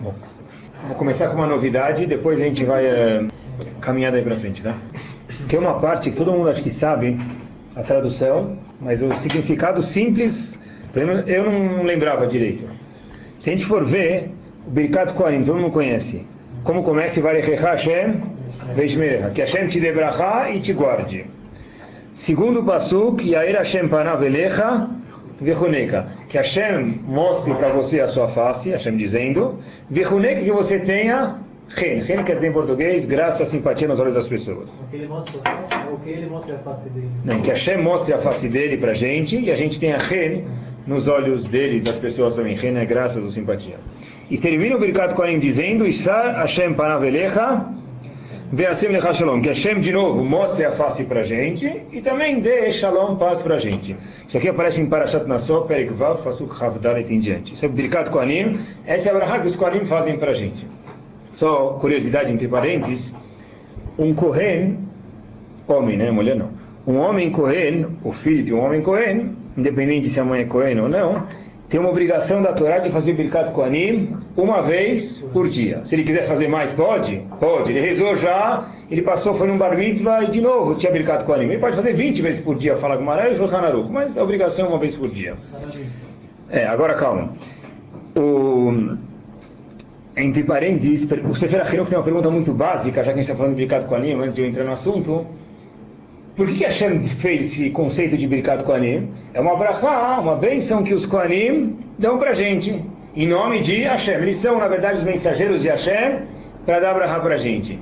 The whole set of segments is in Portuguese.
Bom, vou começar com uma novidade e depois a gente vai é, caminhar daí para frente, tá? Tem uma parte que todo mundo acho que sabe, a tradução, mas o significado simples, eu não lembrava direito. Se a gente for ver, o Birkat Kohanim, todo mundo conhece. Como começa Varechecha Hashem, Veishmerecha, que Hashem te dê brachá e te guarde. Segundo Pasuk, Yair Hashem panav elecha, Vechuneka, que Hashem mostre para você a sua face, Hashem dizendo, Vechuneka que você tenha Ren. Ren quer dizer em português, graça, simpatia nos olhos das pessoas. Que ele mostra a face, ou que ele mostre a face dele. Não, que Hashem mostre a face dele para a gente e a gente tenha Ren nos olhos dele das pessoas também. Ren é graças ou simpatia. E termina o Birkat Kohanim dizendo, Isar Hashem panavelecha, Ve'asem lecha shalom. Que Hashem, de novo, mostre a face para a gente e também dê shalom, paz para a gente. Isso aqui aparece em Parashat Nassau, Perik Vav, Pasuk Havdalet em diante. Isso é Birkat Kohanim. Essa é a brahá que os Kohanim fazem para a gente. Só curiosidade entre parênteses, um Kohen, homem, né, mulher não, um homem Kohen, o filho de um homem Kohen, independente se a mãe é Kohen ou não, tem uma obrigação da Torá de fazer Birkat Kohanim uma vez por dia. Se ele quiser fazer mais, pode? Pode. Ele rezou já, ele passou, foi num bar mitzvah e de novo tinha Birkat Kohanim. Ele pode fazer 20 vezes por dia, fala com Maré e Shulchan mas a obrigação é uma vez por dia. É, agora calma. O entre parênteses, o Sefer Achinuch tem uma pergunta muito básica, já que a gente está falando de Birkat Kohanim, antes de eu entrar no assunto. Por que, que Hashem fez esse conceito de Birkat Kohanim? É uma brachá, uma bênção que os Kohanim dão para a gente, em nome de Hashem. Eles são, na verdade, os mensageiros de Hashem para dar brachá para a gente.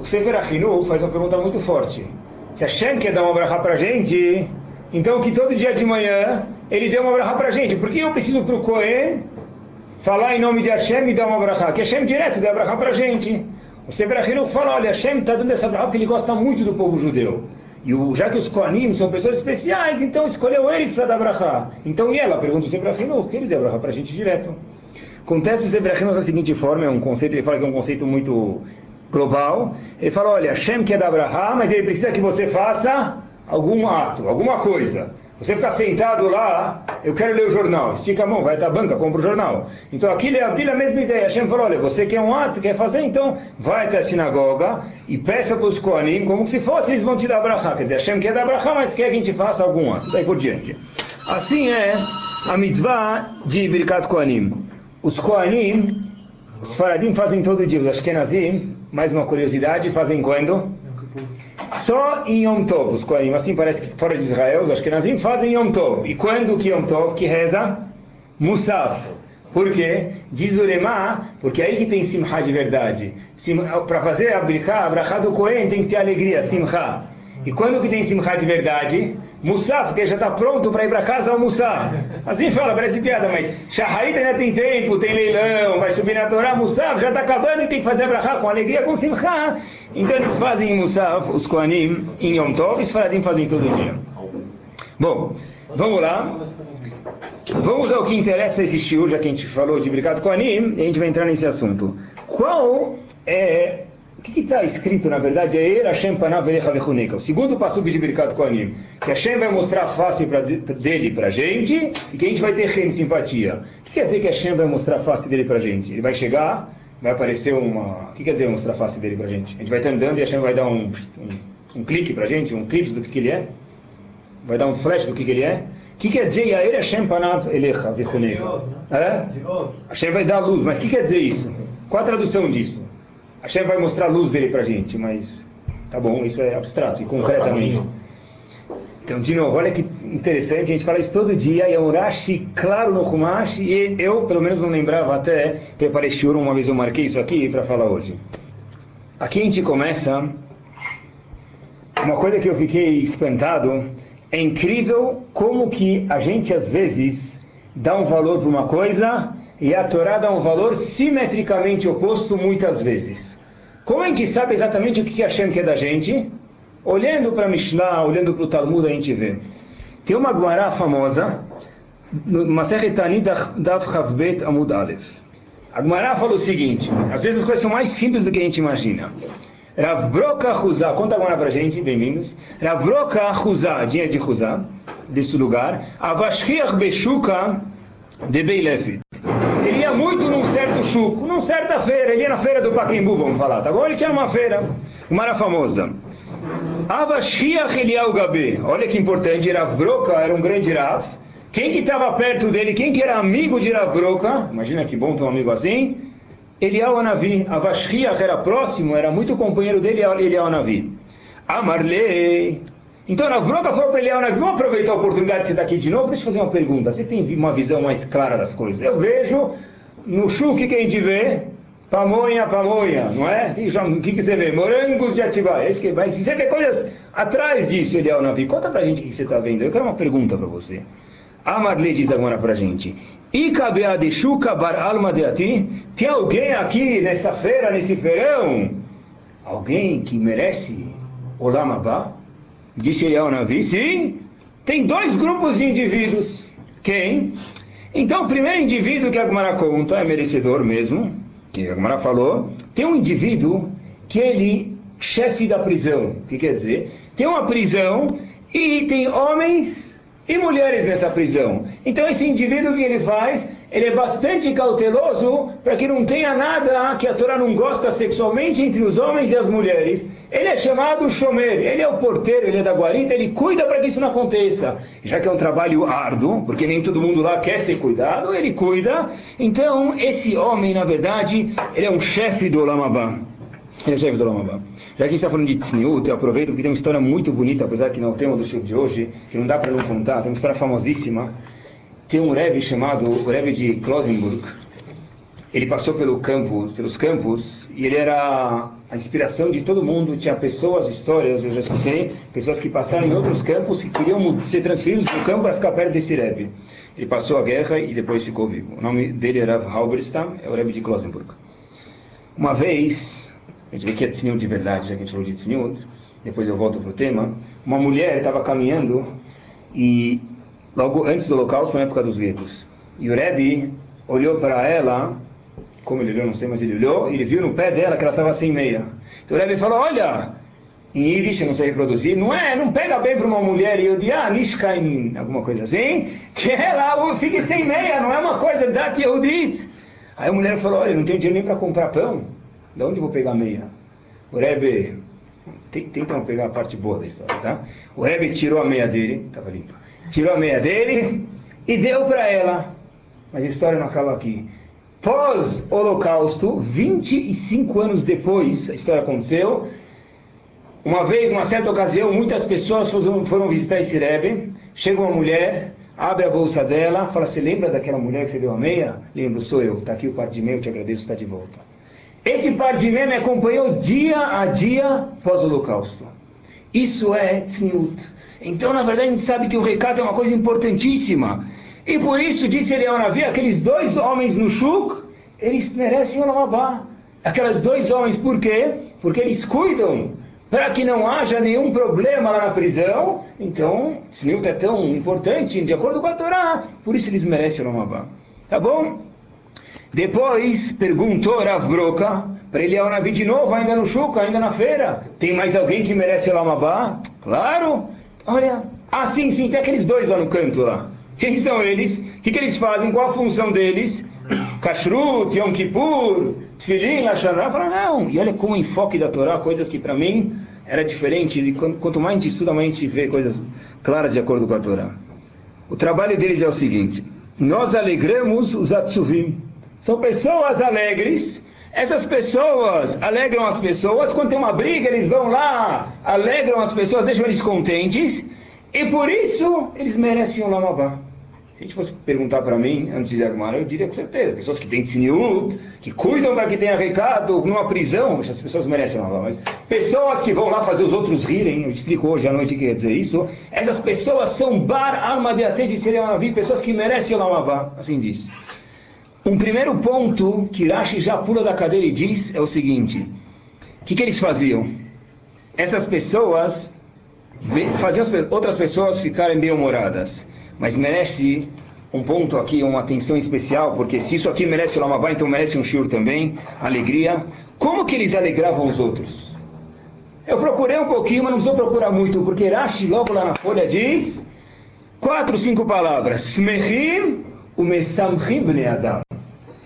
O Sefer Achinuch faz uma pergunta muito forte. Se Hashem quer dar uma brachá para a gente, então que todo dia de manhã ele dê uma brachá para a gente. Por que eu preciso para o Kohen falar em nome de Hashem e dar uma brachá, que Hashem direto dá brachá para a gente. O Sefer fala, olha, Hashem está dando essa brachá porque ele gosta muito do povo judeu. E o, já que os Koanim são pessoas especiais, então escolheu eles para dar brachá. Então e ela? Pergunta o Sefer que ele deu brachá para a gente direto. Acontece o Sefer da seguinte forma, é um conceito, ele fala que é um conceito muito global. Ele fala, olha, Hashem quer dar brachá, mas ele precisa que você faça algum ato, alguma coisa. Você ficar sentado lá, eu quero ler o jornal, estica a mão, vai até a banca, compra o jornal. Então aquilo é a mesma ideia. Hashem falou, olha, você quer um ato, quer fazer, então vai até a sinagoga e peça para os Koanim, como se fosse, eles vão te dar brachá. Quer dizer, Hashem quer dar brachá, mas quer que a gente faça algum ato. Daí por diante. Assim é a mitzvah de Birkat Koanim. Os Koanim, os Faradim fazem todo dia, os Ashkenazim, mais uma curiosidade, fazem quando? Só em Yom Tov, os Kohanim, assim parece que fora de Israel, os Ashkenazim fazem Yom Tov. E quando que Yom Tov que reza? Musaf. Por quê? Diz o Lemá, porque é aí que tem Simcha de verdade. Para fazer a Brachá do Kohen tem que ter alegria, Simcha. E quando que tem Simcha de verdade? Musaf, que já está pronto para ir para casa almoçar. Assim fala, parece piada, mas Shaharit ainda tem tempo, tem leilão, vai subir na Torá, Musaf já está acabando e tem que fazer a brachá com alegria, com simcha. Então eles fazem Musaf, os Koanim, em Yom Tov, os Faradim fazem todo dia. Bom, vamos lá. Vamos ao que interessa esse shiur, já que a gente falou de Bricat Koanim, e a gente vai entrar nesse assunto. Qual é o que está escrito, na verdade, é Er Hashem Panav Elecha O segundo passo de Birkat Kohanim. Que Hashem vai mostrar a face pra, dele para a gente e que a gente vai ter rem simpatia. O que quer dizer que Hashem vai mostrar a face dele para a gente? Ele vai chegar, vai aparecer uma... O que quer dizer mostrar a face dele para a gente? A gente vai estar andando e Hashem vai dar um, um, um clique para a gente, um clipe do que, que ele é? Vai dar um flash do que, que ele é? O que quer dizer Yair Hashem Panav Elecha Vechuneka? É? Hashem vai dar luz, mas o que quer dizer isso? Qual a tradução disso? Hashem vai mostrar a luz dele para a gente, mas tá bom, isso é abstrato e concretamente. Então, de novo, olha que interessante, a gente fala isso todo dia, e é um Rashi claro no Humash, e eu, pelo menos, não lembrava até, preparei este uma vez eu marquei isso aqui para falar hoje. Aqui a gente começa, uma coisa que eu fiquei espantado, é incrível como que a gente às vezes dá um valor para uma coisa e a Torá dá um valor simetricamente oposto muitas vezes. Como a gente sabe exatamente o que Hashem quer da gente? Olhando para Mishnah, olhando para o Talmud, a gente vê. Tem uma Guará famosa, no Masechet Tani Chavbet Amud Aleph. A Guará fala o seguinte, às vezes as coisas são mais simples do que a gente imagina. Rav Broka Chuzá, conta agora para a gente, bem-vindos. Rav Broka Chuzá, dia de Chuzá, desse lugar. Avashriach Beshuka de Beilefit. Ele ia muito num certo Chuco, numa certa feira, ele ia na feira do Paquimbu, vamos falar, tá bom? Ele tinha uma feira, uma era famosa. Avashriach Eliyahu Gabi, olha que importante, Rav Broca era um grande Rav. Quem que estava perto dele, quem que era amigo de Rav Broca, imagina que bom ter um amigo assim, Eliyahu Anavi, Avashriach era próximo, era muito companheiro dele, Eliyahu Anavi. Amarle, então, Broca falou para Eliyahu Anavi, vamos aproveitar a oportunidade de você estar aqui de novo, deixa eu fazer uma pergunta, você tem uma visão mais clara das coisas? Eu vejo no chu, o que, que a gente vê? Pamonha, pamonha, não é? O que, que você vê? Morangos de Atibaia. É mas se você vê coisas atrás disso, Eliel Navi, conta pra gente o que você está vendo. Eu quero uma pergunta para você. A Marley diz agora pra gente. Ikabeadeshuka bar alma de ati. Tem alguém aqui nessa feira, nesse feirão? Alguém que merece Olamabá? Disse Eliel Navi. Sim. Tem dois grupos de indivíduos. Quem? Então, o primeiro indivíduo que a Gemara conta é merecedor mesmo, que a Gemara falou. Tem um indivíduo que ele, chefe da prisão, o que quer dizer? Tem uma prisão e tem homens e mulheres nessa prisão. Então, esse indivíduo que ele faz? ele é bastante cauteloso para que não tenha nada que a Torá não gosta sexualmente entre os homens e as mulheres. Ele é chamado Shomer, ele é o porteiro, ele é da guarita, ele cuida para que isso não aconteça. Já que é um trabalho árduo, porque nem todo mundo lá quer ser cuidado, ele cuida. Então, esse homem, na verdade, ele é um chefe do Olamabá. É. Já que a gente está falando de Tzniut, eu aproveito porque tem uma história muito bonita, apesar que não é o tema do show de hoje, que não dá para não contar, tem uma história famosíssima tem um Rebbe chamado o Rebbe de Klosenburg. Ele passou pelo pelos campos e ele era a inspiração de todo mundo. Tinha pessoas, histórias, eu já escutei, pessoas que passaram em outros campos e queriam ser transferidos do campo para ficar perto desse Rebbe. Ele passou a guerra e depois ficou vivo. O nome dele era Halberstam, é o Rebbe de Klosenburg. Uma vez, a gente vê que é Tzniut de verdade, já que a gente falou de Tzniut, depois eu volto para o tema, uma mulher estava caminhando e logo antes do holocausto, na época dos guetos. E o Rebbe olhou para ela, como ele olhou, não sei, mas ele olhou, e ele viu no pé dela que ela estava sem meia. Então o Rebbe falou, olha, em eu não sei reproduzir, não é, não pega bem para uma mulher e eu digo, ah, Nishkain, alguma coisa assim, que ela fique sem meia, não é uma coisa da Yehudit. Aí a mulher falou, olha, não tenho dinheiro nem para comprar pão, de onde vou pegar meia? O Rebbe, tenta pegar a parte boa da história, tá? O Rebbe tirou a meia dele, estava limpa tirou a meia dele e deu para ela. Mas a história não acaba aqui. Pós-Holocausto, 25 anos depois, a história aconteceu. Uma vez, numa certa ocasião, muitas pessoas foram visitar esse Rebbe. Chega uma mulher, abre a bolsa dela, fala: Você lembra daquela mulher que você deu a meia? Lembro, sou eu. Está aqui o par de meia, eu te agradeço, está de volta. Esse par de meia me acompanhou dia a dia pós-Holocausto. Isso é tzniut. Então, na verdade, a gente sabe que o recado é uma coisa importantíssima. E por isso, disse ele ao aqueles dois homens no Shuk, eles merecem o Lamabá. Aqueles dois homens, por quê? Porque eles cuidam para que não haja nenhum problema lá na prisão. Então, Snilta é tão importante, de acordo com a Torá, por isso eles merecem o Lamabá. Tá bom? Depois perguntou Rav Broca para ele ao Navi de novo, ainda no Shuk, ainda na feira. Tem mais alguém que merece o Lamabá? Claro! Olha, ah, sim, sim, tem aqueles dois lá no canto lá. Quem são eles? O que, que eles fazem? Qual a função deles? Kashrut, Yom Kippur, Tfilin, Hashanah. Fala, não. E olha como o enfoque da Torá, coisas que para mim era diferente. E quanto mais a gente estuda, mais a gente vê coisas claras de acordo com a Torá. O trabalho deles é o seguinte: nós alegramos os Atsuvim. São pessoas alegres. Essas pessoas alegram as pessoas. Quando tem uma briga, eles vão lá, alegram as pessoas, deixam eles contentes. E por isso eles merecem o Lamabá. Se a gente fosse perguntar para mim, antes de Agmara, eu diria com certeza. Pessoas que têm tzniut, que cuidam para que tenha recado numa prisão, essas pessoas merecem Lamabá. Mas pessoas que vão lá fazer os outros rirem, eu explico hoje à noite o que quer dizer isso. Essas pessoas são bar alma de até de Serianavi, pessoas que merecem o Lamabá. Assim diz. Um primeiro ponto que Rashi já pula da cadeira e diz é o seguinte: o que, que eles faziam? Essas pessoas faziam as outras pessoas ficarem bem-humoradas, mas merece um ponto aqui, uma atenção especial, porque se isso aqui merece o Lamavá, então merece um shur também, alegria. Como que eles alegravam os outros? Eu procurei um pouquinho, mas não vou procurar muito, porque Rashi logo lá na folha diz quatro, cinco palavras. Smechim o Mesamchim Bnei Adam.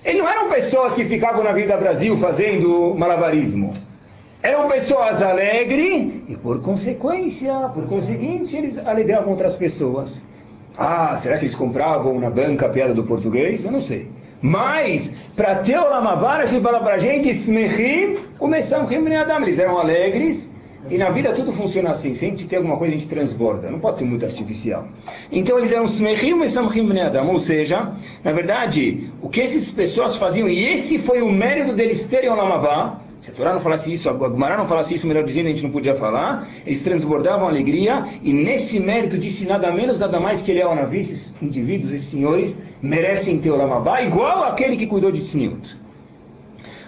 Eles não eram pessoas que ficavam na Vida Brasil fazendo malabarismo. Eram pessoas alegres e, por consequência, por conseguinte, eles alegravam outras pessoas. Ah, será que eles compravam na banca a piada do português? Eu não sei. Mas, para ter o Lamabara, se fala para a gente, Eles eram alegres e na vida tudo funciona assim. Se a gente tem alguma coisa, a gente transborda. Não pode ser muito artificial. Então eles eram smechim e samchim adam. Ou seja, na verdade, o que essas pessoas faziam, e esse foi o mérito deles terem o Lamavá, se a Torá não falasse isso, a Gumará não falasse isso, melhor dizendo, a gente não podia falar. Eles transbordavam alegria e nesse mérito disse nada menos, nada mais que ele é o Navi, esses indivíduos, esses senhores, merecem ter o Lamavá, igual aquele que cuidou de Tzniut.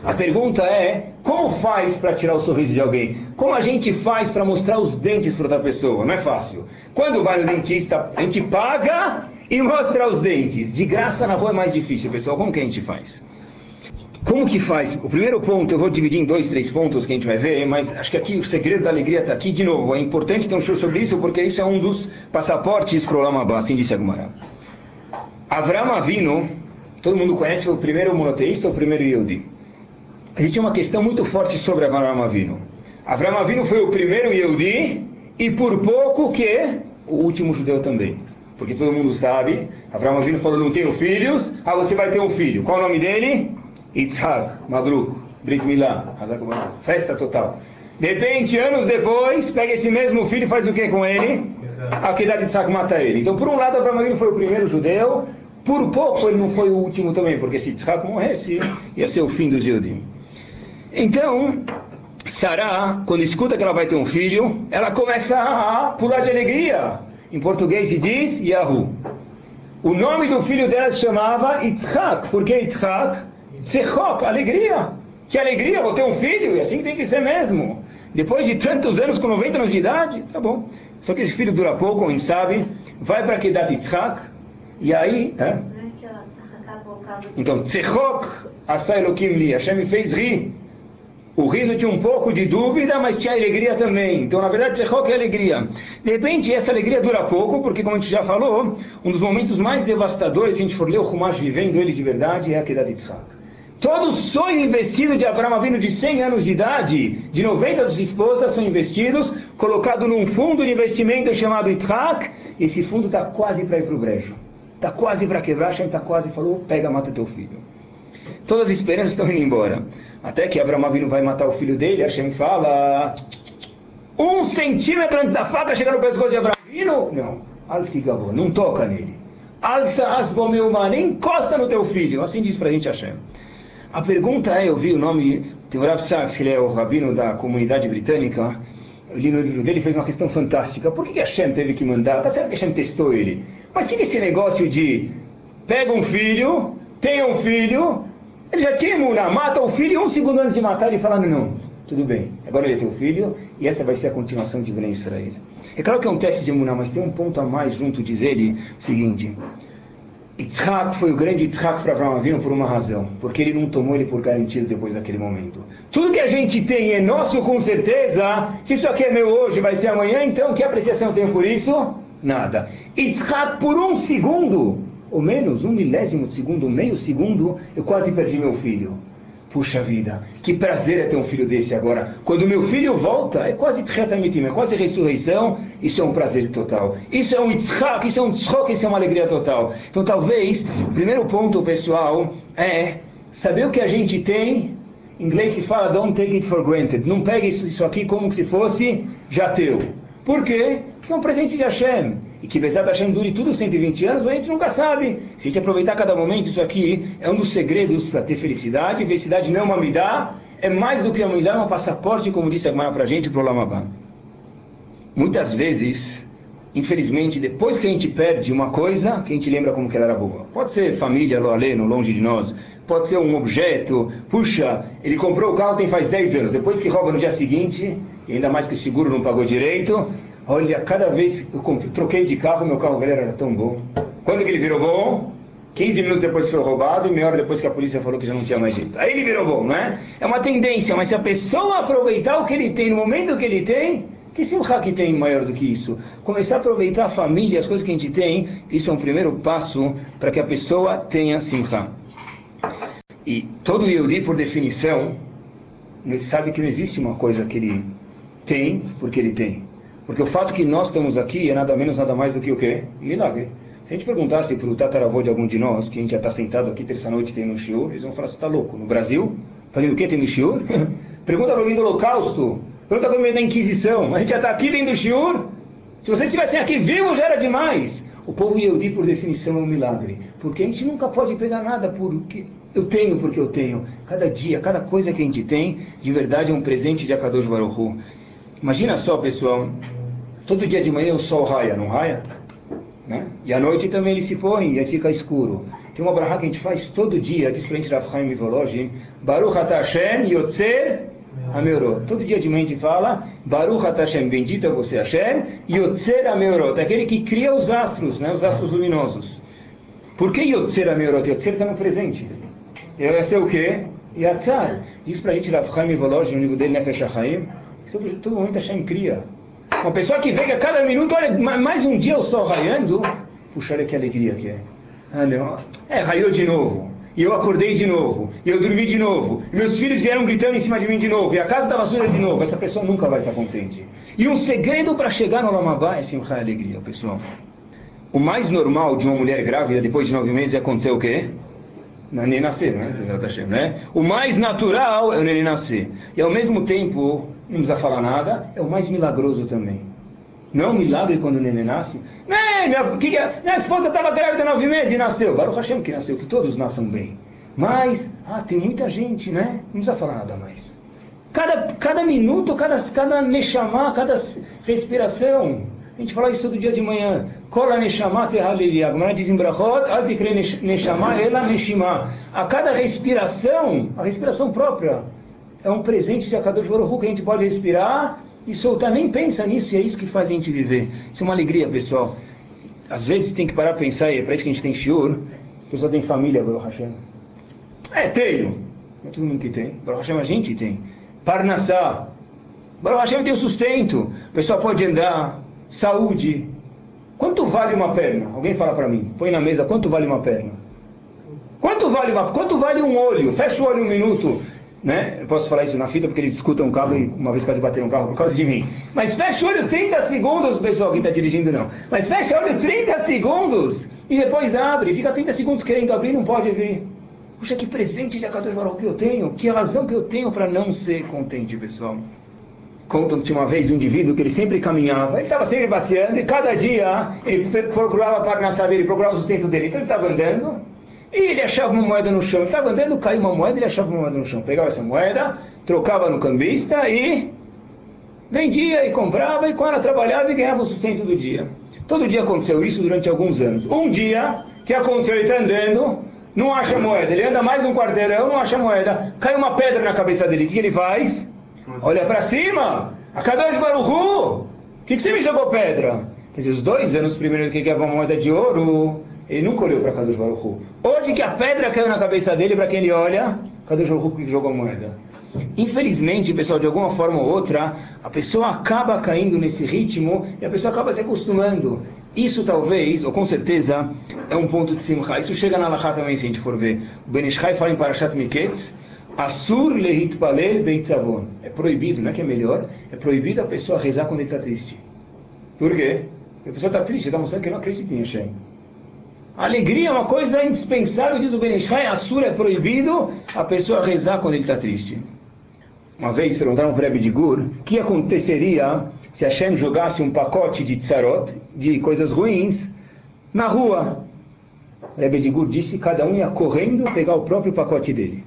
A pergunta é, como faz para tirar o sorriso de alguém? Como a gente faz para mostrar os dentes para outra pessoa? Não é fácil. Quando vai no dentista, a gente paga e mostra os dentes. De graça na rua é mais difícil, pessoal. Como que a gente faz? Como que faz? O primeiro ponto eu vou dividir em dois, três pontos que a gente vai ver, mas acho que aqui o segredo da alegria está aqui de novo. É importante ter um show sobre isso porque isso é um dos passaportes para o Lamabá, assim disse Agumara. Avram Avino, todo mundo conhece, o primeiro monoteísta o primeiro Yehudi? Existe uma questão muito forte sobre Avram Avinu. Avram Avinu foi o primeiro Yehudi e por pouco que o último judeu também. Porque todo mundo sabe, Avram Avinu falou, não tenho filhos, ah, você vai ter um filho. Qual o nome dele? Yitzhak, Mabruk, Brit Milá, festa total. De repente, anos depois, pega esse mesmo filho e faz o que com ele? A Kedat Yitzhak mata ele. Então, por um lado, Avram Avinu foi o primeiro judeu, por pouco ele não foi o último também, porque se Yitzhak morresse, ia ser o fim dos judeus. Então, Sará, quando escuta que ela vai ter um filho, ela começa a pular de alegria. Em português se diz Yahu. O nome do filho dela se chamava Yitzhak. Por que Yitzhak? Tzechok, alegria. Que alegria, vou ter um filho, e assim tem que ser mesmo. Depois de tantos anos, com 90 anos de idade, tá bom. Só que esse filho dura pouco, a gente sabe. Vai para Kedat Yitzhak, e aí... É? Então, Tzechok, Asa Elohim li, Hashem me fez rir. O riso tinha um pouco de dúvida, mas tinha alegria também. Então, na verdade, Tzechok é alegria. De repente, essa alegria dura pouco, porque, como a gente já falou, um dos momentos mais devastadores, se a gente for ler o Humash vivendo ele de verdade, é a queda de Yitzhak. Todo sonho investido de Abraão vindo de 100 anos de idade, de 90 das esposas são investidos, colocado num fundo de investimento chamado Yitzhak, esse fundo está quase para ir para o brejo. Está quase para quebrar, Hashem está quase falou, pega, mata teu filho. Todas as esperanças estão indo embora. Até que Abraão Avinu vai matar o filho dele, Hashem fala, um centímetro antes da faca chegar no pescoço de Abraão Avinu, não, Altigavô, não toca nele. Alta asbomeuma, nem encosta no teu filho. Assim diz para a gente Hashem. A pergunta é, eu vi o nome, tem o Rav Sachs, que ele é o rabino da comunidade britânica, eu li no livro dele, fez uma questão fantástica. Por que, Hashem teve que mandar? Tá certo que Hashem testou ele. Mas que esse negócio de pega um filho, tem um filho, ele já tinha imuná, mata o filho e um segundo antes de matar ele falando, não, tudo bem, agora ele é teu filho e essa vai ser a continuação de Ben Israel. É claro que é um teste de imuná, mas tem um ponto a mais junto, diz ele, o seguinte, Yitzhak foi o grande Yitzhak para Abraão Avinu por uma razão, porque ele não tomou ele por garantido depois daquele momento. Tudo que a gente tem é nosso com certeza, se isso aqui é meu hoje, vai ser amanhã, então que apreciação eu tenho por isso? Nada. Yitzhak por um segundo ou menos, um milésimo de segundo, meio segundo, eu quase perdi meu filho. Puxa vida, que prazer é ter um filho desse agora. Quando meu filho volta, é quase tchetamitim, é quase ressurreição, isso é um prazer total. Isso é um itzhak, isso é um tzchok, isso é uma alegria total. Então talvez, o primeiro ponto, pessoal, é saber o que a gente tem. Em inglês se fala, don't take it for granted. Não pegue isso, isso aqui como se fosse já teu. Por quê? Porque é um presente de Hashem e que Bezat Hashem dure tudo 120 anos, a gente nunca sabe. Se a gente aproveitar cada momento, isso aqui é um dos segredos para ter felicidade. felicidade não é uma midá, é mais do que uma midá, é um passaporte, como disse a Gmara para a gente, para o Lamabá. Muitas vezes, infelizmente, depois que a gente perde uma coisa, que a gente lembra como que ela era boa. Pode ser família, no longe de nós. Pode ser um objeto. Puxa, ele comprou o carro tem faz 10 anos. Depois que rouba no dia seguinte, e ainda mais que o seguro não pagou direito, Olha, cada vez eu troquei de carro, meu carro velho era tão bom. Quando que ele virou bom? 15 minutos depois que foi roubado e meia hora depois que a polícia falou que já não tinha mais jeito. Aí ele virou bom, não é? É uma tendência, mas se a pessoa aproveitar o que ele tem no momento que ele tem, que simcha que tem maior do que isso? Começar a aproveitar a família, as coisas que a gente tem, isso é um primeiro passo para que a pessoa tenha simcha. E todo Yehudi, por definição, ele sabe que não existe uma coisa que ele tem porque ele tem. Porque o fato que nós estamos aqui é nada menos, nada mais do que o quê? Milagre. Se a gente perguntasse para o tataravô de algum de nós, que a gente já está sentado aqui terça-noite tem no shiur, eles vão falar, você está louco? No Brasil? Fazendo o quê tem no shiur? Pergunta para alguém do holocausto. Pergunta para alguém da Inquisição. A gente já está aqui dentro do shiur? Se vocês estivessem aqui vivos já era demais. O povo Yehudi, por definição, é um milagre. Porque a gente nunca pode pegar nada porque eu tenho porque eu tenho. Cada dia, cada coisa que a gente tem, de verdade é um presente de Akadosh Baruch Hu. Imagina só, pessoal, todo dia de manhã o sol raia, não raia? Né? E à noite também ele se põe e fica escuro. Tem uma brahá que a gente faz todo dia, diz para a gente Rav Chaim Baruch Ata Hashem Yotzer Hameorot. Todo dia de manhã a gente fala, Baruch Ata Hashem, bendito é você Hashem, Yotzer Hameorot, aquele que cria os astros, né, os astros luminosos. Por que Yotzer Hameorot? Yotzer está no presente. Ia ser o quê? Yatzar. Diz para a gente Rav Chaim Mivolojin, no livro dele, Nefesh HaChaim, todo, todo momento Hashem cria. Uma pessoa que que a cada minuto, olha, mais um dia o sol raiando, puxa, olha que alegria que é. Ah. É, raiou de novo. E eu acordei de novo. E eu dormi de novo. E meus filhos vieram gritando em cima de mim de novo. E a casa estava suja de novo. Essa pessoa nunca vai estar contente. E um segredo para chegar no Lamabá é simchá alegria, pessoal. O mais normal de uma mulher grávida depois de nove meses é acontecer o quê? Não é nem nascer, né? O mais natural é o neném nascer. E ao mesmo tempo, não precisa falar nada, é o mais milagroso também. Não é um milagre quando o neném nasce. Né, minha, que que é? minha esposa estava grávida nove meses e nasceu. Baruch Hashem que nasceu, que todos nasçam bem. Mas, ah, tem muita gente, né? Não precisa falar nada mais. Cada, cada minuto, cada, cada neshama, cada respiração. A gente fala isso todo dia de manhã. Kola neshama tehalili. A diz em Brachot, neshama ela neshima. A cada respiração, a respiração própria, é um presente de Akadosh Baruch que a gente pode respirar e soltar. Nem pensa nisso e é isso que faz a gente viver. Isso é uma alegria, pessoal. Às vezes tem que parar para pensar, e é para isso que a gente tem shiur. A pessoa tem família, Baruch Hashem. É, tenho. Não é todo mundo que tem. Baruch Hashem a gente tem. Parnassá. Baruch Hashem tem o sustento. O pessoal pode andar. Saúde. Quanto vale uma perna? Alguém fala para mim. Põe na mesa, quanto vale uma perna? Quanto vale, uma, quanto vale um olho? Fecha o olho um minuto né? Eu posso falar isso na fita porque eles escutam o carro e uma vez quase bateram um carro por causa de mim. Mas fecha o olho 30 segundos, pessoal, quem está dirigindo não. Mas fecha o olho 30 segundos e depois abre. Fica 30 segundos querendo abrir não pode abrir. Puxa, que presente de Akadosh Baruch que eu tenho. Que razão que eu tenho para não ser contente, pessoal. Contam que tinha uma vez um indivíduo que ele sempre caminhava, ele estava sempre passeando e cada dia ele procurava para nascer dele, procurava o sustento dele. Então ele estava andando e ele achava uma moeda no chão. Ele estava andando, caiu uma moeda, ele achava uma moeda no chão. Pegava essa moeda, trocava no cambista e vendia e comprava, e quando ela trabalhava e ganhava o sustento do dia. Todo dia aconteceu isso durante alguns anos. Um dia, que aconteceu? Ele está andando, não acha moeda. Ele anda mais um quarteirão, não acha moeda. Cai uma pedra na cabeça dele. O que ele faz? Olha para cima. A Kadosh Baruchu. O que, que você me jogou pedra? Quer dizer, os dois anos primeiro que ganhava uma moeda de ouro, ele nunca olhou para Kadosh Baruch. Hoje que a pedra caiu na cabeça dele, para quem ele olha, Kadosh Baruch que jogou a moeda. Infelizmente, pessoal, de alguma forma ou outra, a pessoa acaba caindo nesse ritmo e a pessoa acaba se acostumando. Isso talvez, ou com certeza, é um ponto de simcha. Isso chega na Lacha também, se a gente for ver. O Ben Ishai fala em Parashat Miketz, Asur lehitpalel beitzavon. É proibido, não é que é melhor, é proibido a pessoa rezar quando ele está triste. Por quê? Porque a pessoa está triste, está mostrando que não acredita em Hashem. A alegria é uma coisa indispensável, diz o Ben Ishai, a sura é proibido a pessoa rezar quando ele está triste. Uma vez perguntaram para o Rebbe de Gur o que aconteceria se Hashem jogasse um pacote de tsarot, de coisas ruins, na rua. Rebbe de Gur disse que cada um ia correndo pegar o próprio pacote dele.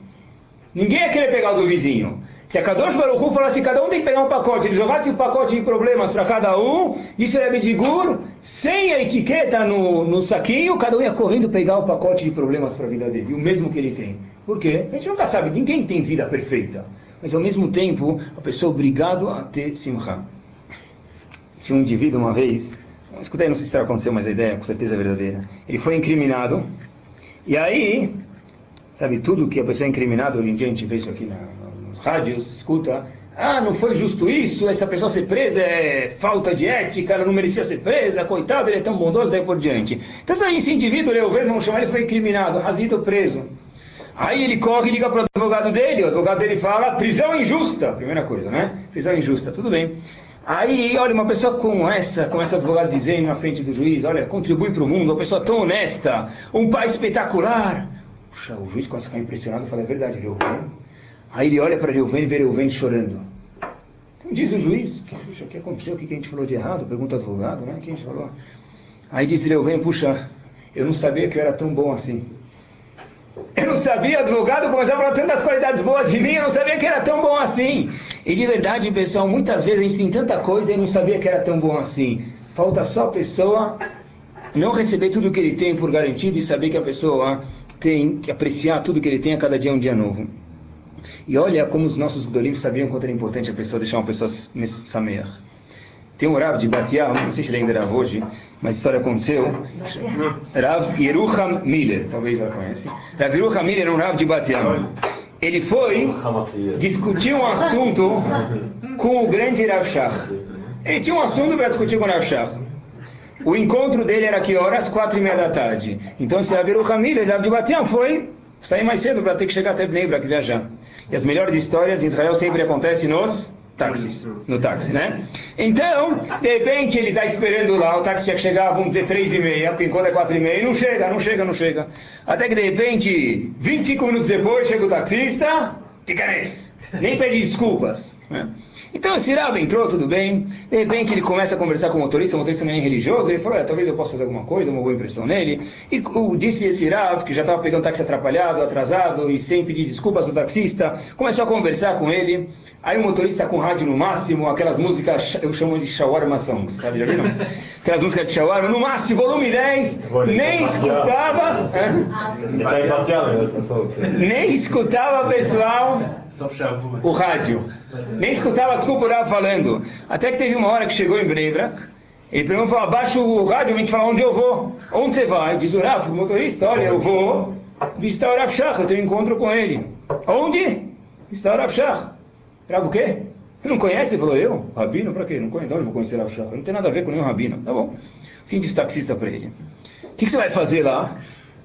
Ninguém ia querer pegar o do vizinho. Se a Kadosh Baruch Hu falasse cada um tem que pegar um pacote, ele jogasse um pacote de problemas para cada um, disse o Rebbe de Gur, sem a etiqueta no, no saquinho, cada um ia correndo pegar o pacote de problemas para a vida dele, o mesmo que ele tem. Por quê? A gente nunca sabe, ninguém tem vida perfeita. Mas ao mesmo tempo, a pessoa é obrigada a ter simcha. Tinha um indivíduo uma vez, escuta aí, não sei se está acontecendo, mas a ideia com certeza é verdadeira. Ele foi incriminado, e aí, sabe, tudo que a pessoa é incriminada, hoje em dia a gente vê isso aqui na, rádios, escuta, ah, não foi justo isso, essa pessoa ser presa é falta de ética, ela não merecia ser presa, coitado, ele é tão bondoso, daí por diante. Então, esse indivíduo, o governo, vamos chamar, ele foi incriminado, razido preso. Aí ele corre e liga para o advogado dele, o advogado dele fala, prisão injusta, primeira coisa, né? Prisão injusta, tudo bem. Aí, olha, uma pessoa como essa, como esse advogado dizendo na frente do juiz, olha, contribui para o mundo, uma pessoa tão honesta, um pai espetacular. Puxa, o juiz começa a ficar impressionado e fala, é verdade, Reuven. Aí ele olha para Reuven e vê Reuven chorando. Então diz o juiz, puxa, o que aconteceu, o que a gente falou de errado? Pergunta o advogado, né? O que a gente falou? Aí diz Reuven, puxa, eu não sabia que eu era tão bom assim. Eu não sabia, advogado começava a falar tantas qualidades boas de mim, eu não sabia que era tão bom assim. E de verdade, pessoal, muitas vezes a gente tem tanta coisa e não sabia que era tão bom assim. Falta só a pessoa não receber tudo que ele tem por garantido e saber que a pessoa tem que apreciar tudo que ele tem a cada dia um dia novo. E olha como os nossos Gdolim sabiam quanto era importante a pessoa deixar uma pessoa sameach. Tem um Rav de Batial, não sei se ele ainda era hoje, mas a história aconteceu. Rav Yerucham Miller, talvez ela conhece. Rav Yerucham Miller era um Rav de Batial. Ele foi discutir um assunto com o grande Rav Shach. Ele tinha um assunto para discutir com o Rav Shach. O encontro dele era que horas? Quatro e meia da tarde. Então, se Rav Yerucham Miller, Rav de Batial, foi sair mais cedo para ter que chegar até Bnei Brak viajar. E as melhores histórias em Israel sempre acontecem nos táxis, no táxi, né? Então, de repente ele está esperando lá, o táxi tinha que chegar, vamos dizer, três e meia, porque enquanto é quatro e meia, não chega, não chega, não chega. Até que de repente, 25 minutos depois, chega o taxista, fica nesse. Nem pede desculpas. Né? Então esse Rav entrou, tudo bem. De repente ele começa a conversar com o motorista, o motorista não é religioso. Ele falou: talvez eu possa fazer alguma coisa, uma boa impressão nele. E o, disse esse Rav, que já estava pegando táxi atrapalhado, atrasado e sem pedir desculpas ao taxista, começou a conversar com ele. Aí o motorista com rádio no máximo, aquelas músicas, eu chamo de shawarma songs, sabe? Já viram? Aquelas músicas de shawarma, no máximo, volume 10, nem escutava. Nem escutava, pessoal, o rádio. Nem escutava, desculpa, o falando. Até que teve uma hora que chegou em Brebra, ele primeiro falou, abaixa o rádio, a gente fala onde eu vou. Onde você vai? Diz o Rafa, o motorista, olha, eu vou visitar o Rav Shach, eu tenho um encontro com ele. Onde? Visitar o Rav Shach. Rav o quê? Você não conhece? Ele falou, eu? Rabino? Para quê? Não conheço. Onde vou conhecer Rav Shach? Não tem nada a ver com nenhum rabino. Tá bom. Sim, disse o taxista para ele. O que, que, você vai fazer lá?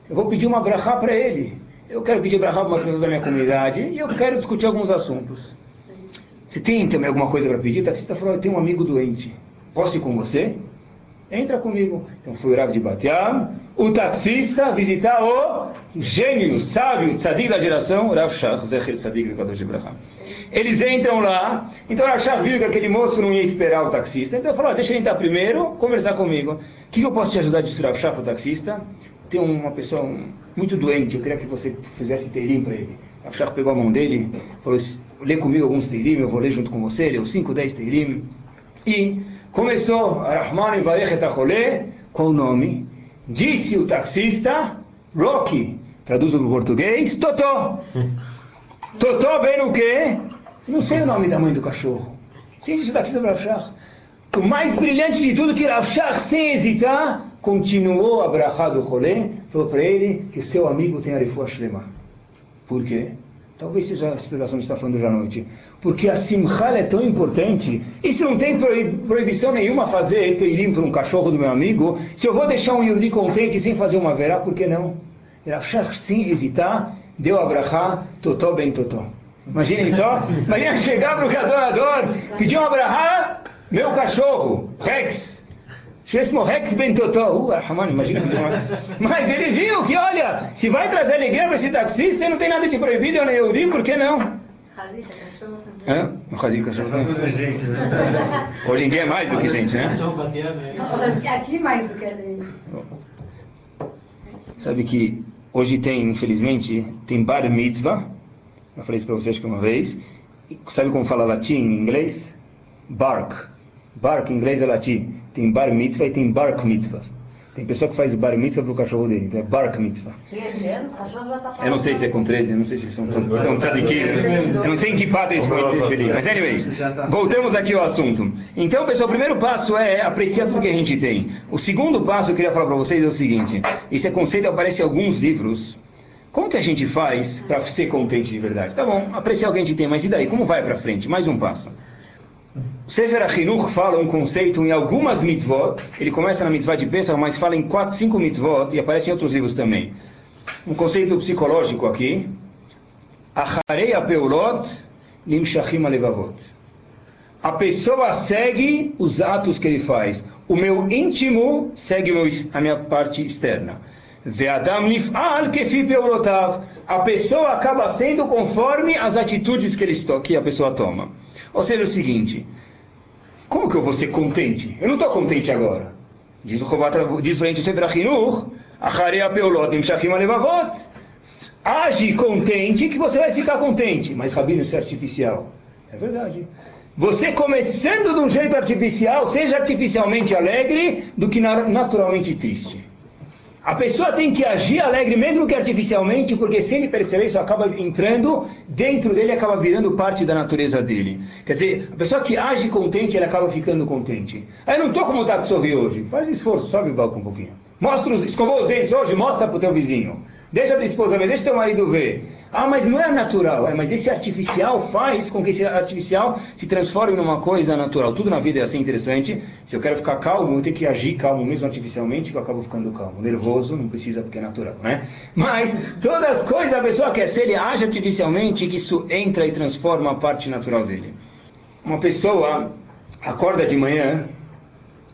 Eu vou pedir uma brachá para ele. Eu quero pedir brachá para umas pessoas da minha comunidade e eu quero discutir alguns assuntos. Você tem também alguma coisa para pedir? O taxista falou, eu tenho um amigo doente. Posso ir com você? Entra comigo. Então foi o Rav de Batiam, o taxista, visitar o gênio, sábio, tzadik da geração, Rav Shach, Zecher Tzadik de Kadosh Ibrahim. Eles entram lá, então Rav Shach viu que aquele moço não ia esperar o taxista, então falou, ah, deixa ele entrar primeiro, conversar comigo. O que, que eu posso te ajudar, disse Rav Shach, o taxista? Tem uma pessoa muito doente, eu queria que você fizesse teirim para ele. Rav Shach pegou a mão dele, falou, lê comigo alguns teirim, eu vou ler junto com você, leu 5, 10 teirim. E começou, Rahman Ivarech et qual o nome? Disse o taxista, Rocky, traduz para o português, Totó. Totó bem o quê? Não sei o nome da mãe do cachorro. Sim, disse o taxista para O mais brilhante de tudo que Rav sem hesitar, continuou a brachá do rolê, falou para ele que seu amigo tem a refuah shlema. Por quê? Talvez seja a explicação que está falando hoje à noite. Porque a simchal é tão importante. E se não tem proibição nenhuma fazer teirim para um cachorro do meu amigo, se eu vou deixar um yudi contente sem fazer uma verá, por que não? Rafshach, sem hesitar, deu a brachá, totó bem totó. Imaginem só. Imagina chegar para o adorador, pedir uma brachá, meu cachorro, Rex. Shesmo Rex. Uh, Rahman, imagina que Mas ele viu que, olha, se vai trazer alegria para esse taxista, não tem nada de proibido, eu nem eu digo, por que não? Hã? Hazita, cachorro né? Hoje em dia é mais do que gente, né? Aqui mais do que a gente. Sabe que hoje tem, infelizmente, tem bar mitzvah. Eu falei isso para vocês uma vez. Sabe como fala latim em inglês? Bark. Bark em inglês é latim. Tem bar mitzvah e tem bark mitzvah. Tem pessoa que faz bar mitzvah pro cachorro dele, então é bark mitzvah. Eu não sei se é com 13, eu não sei se são, são, são tzadikim. Eu não sei em que pata eles põem interferir. Mas, anyways, voltamos aqui ao assunto. Então, pessoal, o primeiro passo é apreciar tudo que a gente tem. O segundo passo que eu queria falar para vocês é o seguinte: esse conceito aparece em alguns livros. Como que a gente faz para ser contente de verdade? Tá bom, apreciar o que a gente tem, mas e daí? Como vai para frente? Mais um passo. Sefer Achinuch fala um conceito em algumas mitzvot, ele começa na mitzvah de Pesach, mas fala em quatro, cinco mitzvot, e aparece em outros livros também. Um conceito psicológico aqui, Acharei apeulot nimshachim alevavot. A pessoa segue os atos que ele faz. O meu íntimo segue a minha parte externa. Ve'adam nif'al kefi peulotav. A pessoa acaba sendo conforme as atitudes que, ele, que a pessoa toma. Ou seja, o seguinte, como que eu vou ser contente? Eu não estou contente agora. Diz o Chovat, diz o Sefer Achinuch, Acharei peulot nimshachim alevavot. Age contente que você vai ficar contente. Mas, Rabino, isso é artificial. É verdade. Você começando de um jeito artificial, seja artificialmente alegre do que naturalmente triste. A pessoa tem que agir alegre, mesmo que artificialmente, porque se ele perceber isso, acaba entrando dentro dele, acaba virando parte da natureza dele. Quer dizer, a pessoa que age contente, ele acaba ficando contente. Aí eu não estou com vontade de sorrir hoje. Faz esforço, sobe o balcão um pouquinho. Mostra os, escovou os dentes hoje, mostra para o teu vizinho. Deixa a tua esposa ver, deixa teu marido ver. Ah, mas não é natural. É, mas esse artificial faz com que esse artificial se transforme numa coisa natural. Tudo na vida é assim interessante. Se eu quero ficar calmo, eu tenho que agir calmo mesmo artificialmente, que eu acabo ficando calmo. Nervoso não precisa porque é natural, né? Mas todas as coisas a pessoa quer ser, ele age artificialmente, que isso entra e transforma a parte natural dele. Uma pessoa acorda de manhã,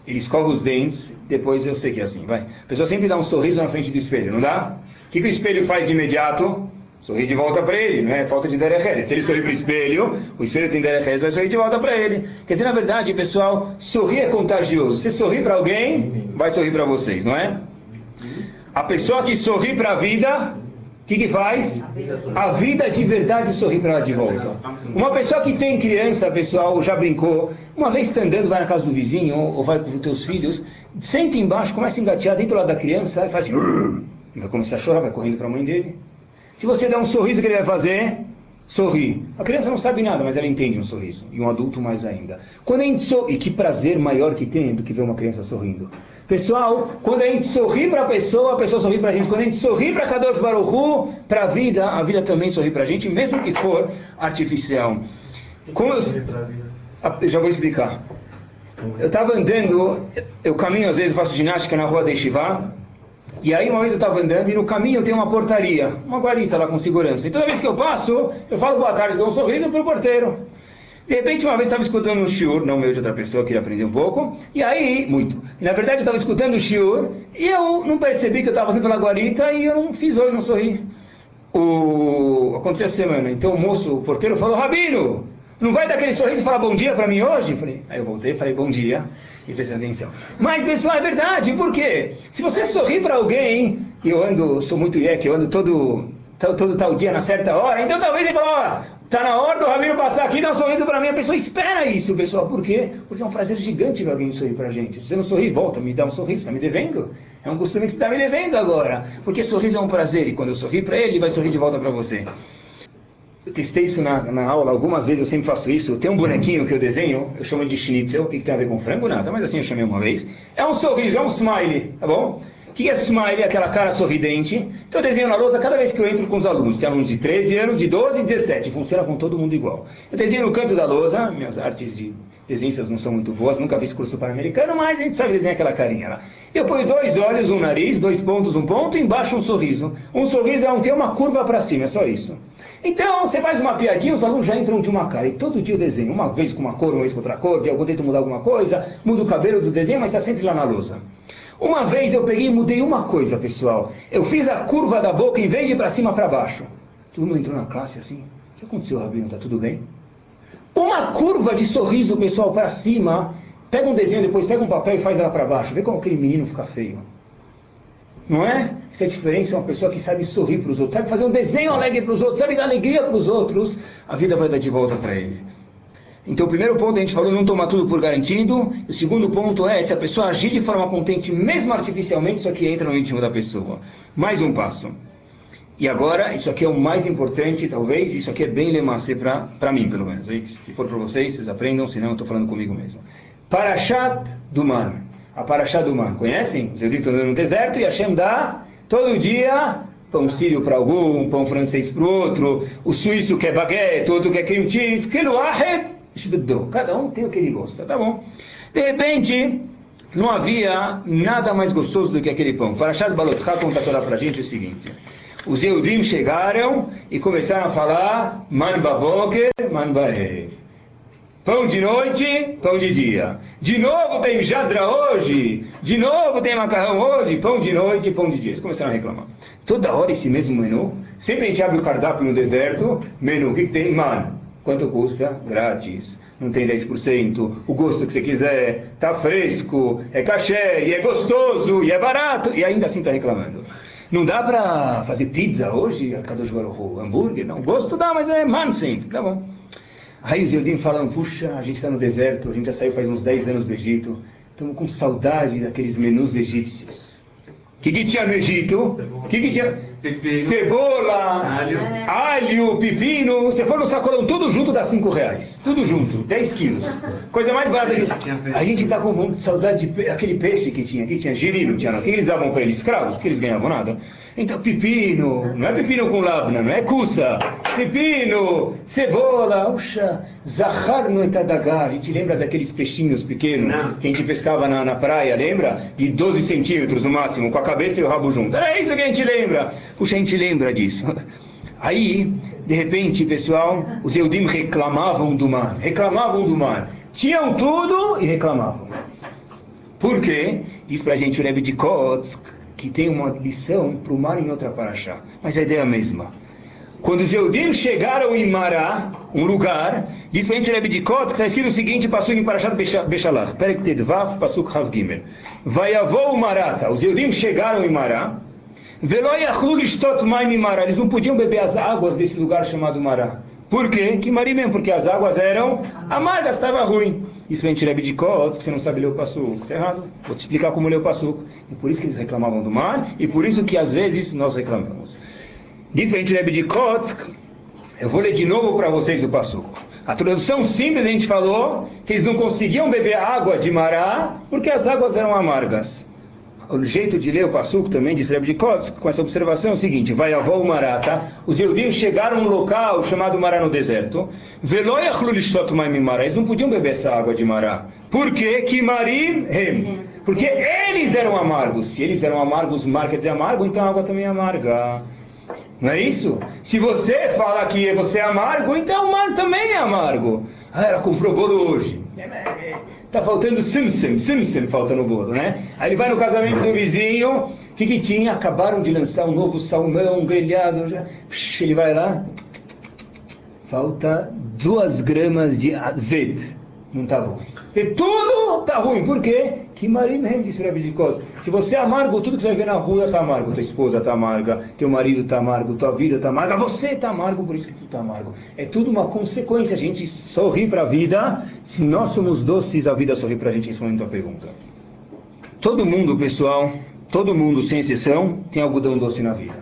ele escova os dentes, depois eu sei que é assim, vai. A pessoa sempre dá um sorriso na frente do espelho, não dá? O que, que o espelho faz de imediato? Sorri de volta para ele, não é falta de derech Se ele sorrir para o espelho, o espelho tem derech vai sorrir de volta para ele. Quer dizer, na verdade, pessoal, sorrir é contagioso. Se sorrir para alguém, vai sorrir para vocês, não é? A pessoa que sorri para a vida, o que, que faz? A vida de verdade sorri para ela de volta. Uma pessoa que tem criança, pessoal, já brincou, uma vez está andando, vai na casa do vizinho, ou vai com os teus filhos, senta embaixo, começa a engatear dentro lá da criança, e faz assim, vai começar a chorar, vai correndo para a mãe dele. Se você der um sorriso, o que ele vai fazer? Sorrir. A criança não sabe nada, mas ela entende um sorriso. E um adulto mais ainda. Quando a gente sorri, e que prazer maior que tem do que ver uma criança sorrindo. Pessoal, quando a gente sorri para a pessoa, a pessoa sorri para a gente. Quando a gente sorri para Kadosh Baruchu, para a vida, a vida também sorri para a gente, mesmo que for artificial. Como eu... eu já vou explicar. Eu estava andando, eu caminho às vezes, faço ginástica na rua de Shivá, e aí uma vez eu estava andando e no caminho tem uma portaria, uma guarita lá com segurança. E toda vez que eu passo, eu falo boa tarde, dou um sorriso para o porteiro. De repente, uma vez estava escutando um shiur, não meu de outra pessoa, queria aprender um pouco, e aí, muito. Na verdade, eu estava escutando o shiur, e eu não percebi que eu estava passando pela guarita, e eu não fiz oi, não sorri. O... Aconteceu a semana, então o moço, o porteiro, falou, Rabino, não vai dar aquele sorriso e falar bom dia para mim hoje? Falei, aí eu voltei falei bom dia e prestando atenção. Mas, pessoal, é verdade, por quê? Se você sorrir para alguém, e eu ando, sou muito IEC, eu ando todo, todo, todo tal dia na certa hora, então talvez ele fale, ó, tá na hora do Ramiro passar aqui e dar um sorriso para mim. A pessoa espera isso, pessoal. Por quê? Porque é um prazer gigante ver alguém sorrir para gente. Se você não sorrir, volta, me dá um sorriso, está me devendo? É um costume que você está me devendo agora. Porque sorriso é um prazer, e quando eu sorrir para ele, ele vai sorrir de volta para você. Eu testei isso na, na, aula algumas vezes, eu sempre faço isso. Tem um bonequinho que eu desenho, eu chamo de schnitzel, o que, que tem a ver com frango? Nada, mas assim eu chamei uma vez. É um sorriso, é um smile, tá bom? O que é smile? É aquela cara sorridente. Então eu desenho na lousa cada vez que eu entro com os alunos. Tem alunos de 13 anos, de 12 e 17. Funciona com todo mundo igual. Eu desenho no canto da lousa, minhas artes de desenhos não são muito boas, nunca fiz curso pan-americano, mas a gente sabe desenhar aquela carinha lá. Eu ponho dois olhos, um nariz, dois pontos, um ponto, e embaixo um sorriso. Um sorriso é um que? Uma curva para cima, é só isso. Então, você faz uma piadinha, os alunos já entram de uma cara. E todo dia eu desenho, uma vez com uma cor, uma vez com outra cor, de algum tento mudar alguma coisa, muda o cabelo do desenho, mas está sempre lá na lousa. Uma vez eu peguei e mudei uma coisa, pessoal. Eu fiz a curva da boca em vez de para cima para baixo. Todo mundo entrou na classe assim. O que aconteceu, Rabino? Está tudo bem? Uma curva de sorriso, pessoal, para cima. Pega um desenho depois, pega um papel e faz ela para baixo. Vê como aquele menino fica feio. Não é? Essa é diferença é uma pessoa que sabe sorrir para os outros, sabe fazer um desenho alegre para os outros, sabe dar alegria para os outros, a vida vai dar de volta para ele. Então, o primeiro ponto a gente falou não tomar tudo por garantido. O segundo ponto é se a pessoa agir de forma contente, mesmo artificialmente, isso aqui entra no íntimo da pessoa. Mais um passo. E agora, isso aqui é o mais importante, talvez, isso aqui é bem lemacê para mim, pelo menos. Se for para vocês, vocês aprendam, senão eu estou falando comigo mesmo. Parashat do mar a Parashá do Man. Conhecem? Os judeus estão no deserto e Hashem dá todo dia pão sírio para algum, pão francês para o outro, o suíço quer baguete, outro quer cream cheese, cada um tem o que ele gosta, tá bom? De repente, não havia nada mais gostoso do que aquele pão. Parashá do Balotchá conta toda para a gente o seguinte. Os Eudim chegaram e começaram a falar Man baboker, man baev. Pão de noite, pão de dia. De novo tem jadra hoje. De novo tem macarrão hoje. Pão de noite, pão de dia. Eles começaram a reclamar. Toda hora esse mesmo menu. Sempre a gente abre o cardápio no deserto. Menu, o que, que tem? Man. Quanto custa? Grátis. Não tem 10%. O gosto que você quiser. Tá fresco. É cachê. E é gostoso. E é barato. E ainda assim está reclamando. Não dá para fazer pizza hoje? Kadosh Baruch Hambúrguer? Não. Gosto dá, mas é man sempre. Tá bom. Aí os Eudim falam, puxa, a gente está no deserto, a gente já saiu faz uns 10 anos do Egito, estamos com saudade daqueles menus egípcios. O que, que tinha no Egito? O que, que tinha? Pepino. Cebola, Alho. alho, pepino. Você for no sacolão, tudo junto dá 5 reais. Tudo junto, 10 quilos. Coisa mais barata. A gente está com vontade- saudade de pe- aquele peixe que tinha. Que tinha giri, não tinha não. O que eles davam para eles? Escravos, que eles ganhavam nada. Então, pepino, não é pepino com labna, não é cuça. Pepino, cebola, puxa, zahar no etadagar. A gente lembra daqueles peixinhos pequenos Não. que a gente pescava na, na praia, lembra? De 12 centímetros no máximo, com a cabeça e o rabo junto. Era isso que a gente lembra. Puxa, a gente lembra disso. Aí, de repente, pessoal, os Eudim reclamavam do mar. Reclamavam do mar. Tinham tudo e reclamavam. Por quê? Diz pra gente o Rebbe de Kotsk que tem uma lição para o mar em outra paraxá. Mas a ideia é a mesma. Quando os Eudim chegaram em Mará, um lugar, diz pra gente o Rebbe de Kotsk, está escrito o seguinte, passou em Parashat Besha- Beshalach, Perek Tedvav, Pasuk Hav Gimel. Vaiavou Marata, os Eudim chegaram em Mará, eles não podiam beber as águas desse lugar chamado Mará. Por quê? Que Mari mesmo, porque as águas eram amargas, estava ruim. Isso vem tirar de Kotsk, você não sabe ler o passuco. Está errado. Vou te explicar como ler o passuco. E por isso que eles reclamavam do mar, e por isso que às vezes nós reclamamos. Diz gente Rebbe de Kotsk, eu vou ler de novo para vocês o passuco. A tradução simples a gente falou que eles não conseguiam beber água de Mará porque as águas eram amargas. O jeito de ler o passuco também de Kotsk, com essa observação é o seguinte, vai avó tá? Os judeus chegaram num local chamado Mará no deserto, eles não podiam beber essa água de Mará. Por quê? Que Marim Hem. Porque eles eram amargos. Se eles eram amargos, mar quer dizer amargo, então a água também é amarga. Não é isso? Se você fala que você é amargo, então o mar também é amargo. Ah, ela comprou bolo hoje. Tá faltando simsim, simsim falta no bolo, né? Aí ele vai no casamento do vizinho, o que que tinha? Acabaram de lançar um novo salmão grelhado, já. Psh, ele vai lá, falta duas gramas de azeite. Não tá bom. E tudo tá ruim. Por quê? Que marim disse o Rabi de Costa. Se você é amargo, tudo que você vai ver na rua tá amargo. Tua esposa tá amarga, teu marido tá amargo, tua vida tá amarga, você tá amargo, por isso que tu tá amargo. É tudo uma consequência. A gente sorri para a vida. Se nós somos doces, a vida sorri para a gente, respondendo a tua pergunta. Todo mundo, pessoal, todo mundo, sem exceção, tem algodão doce na vida.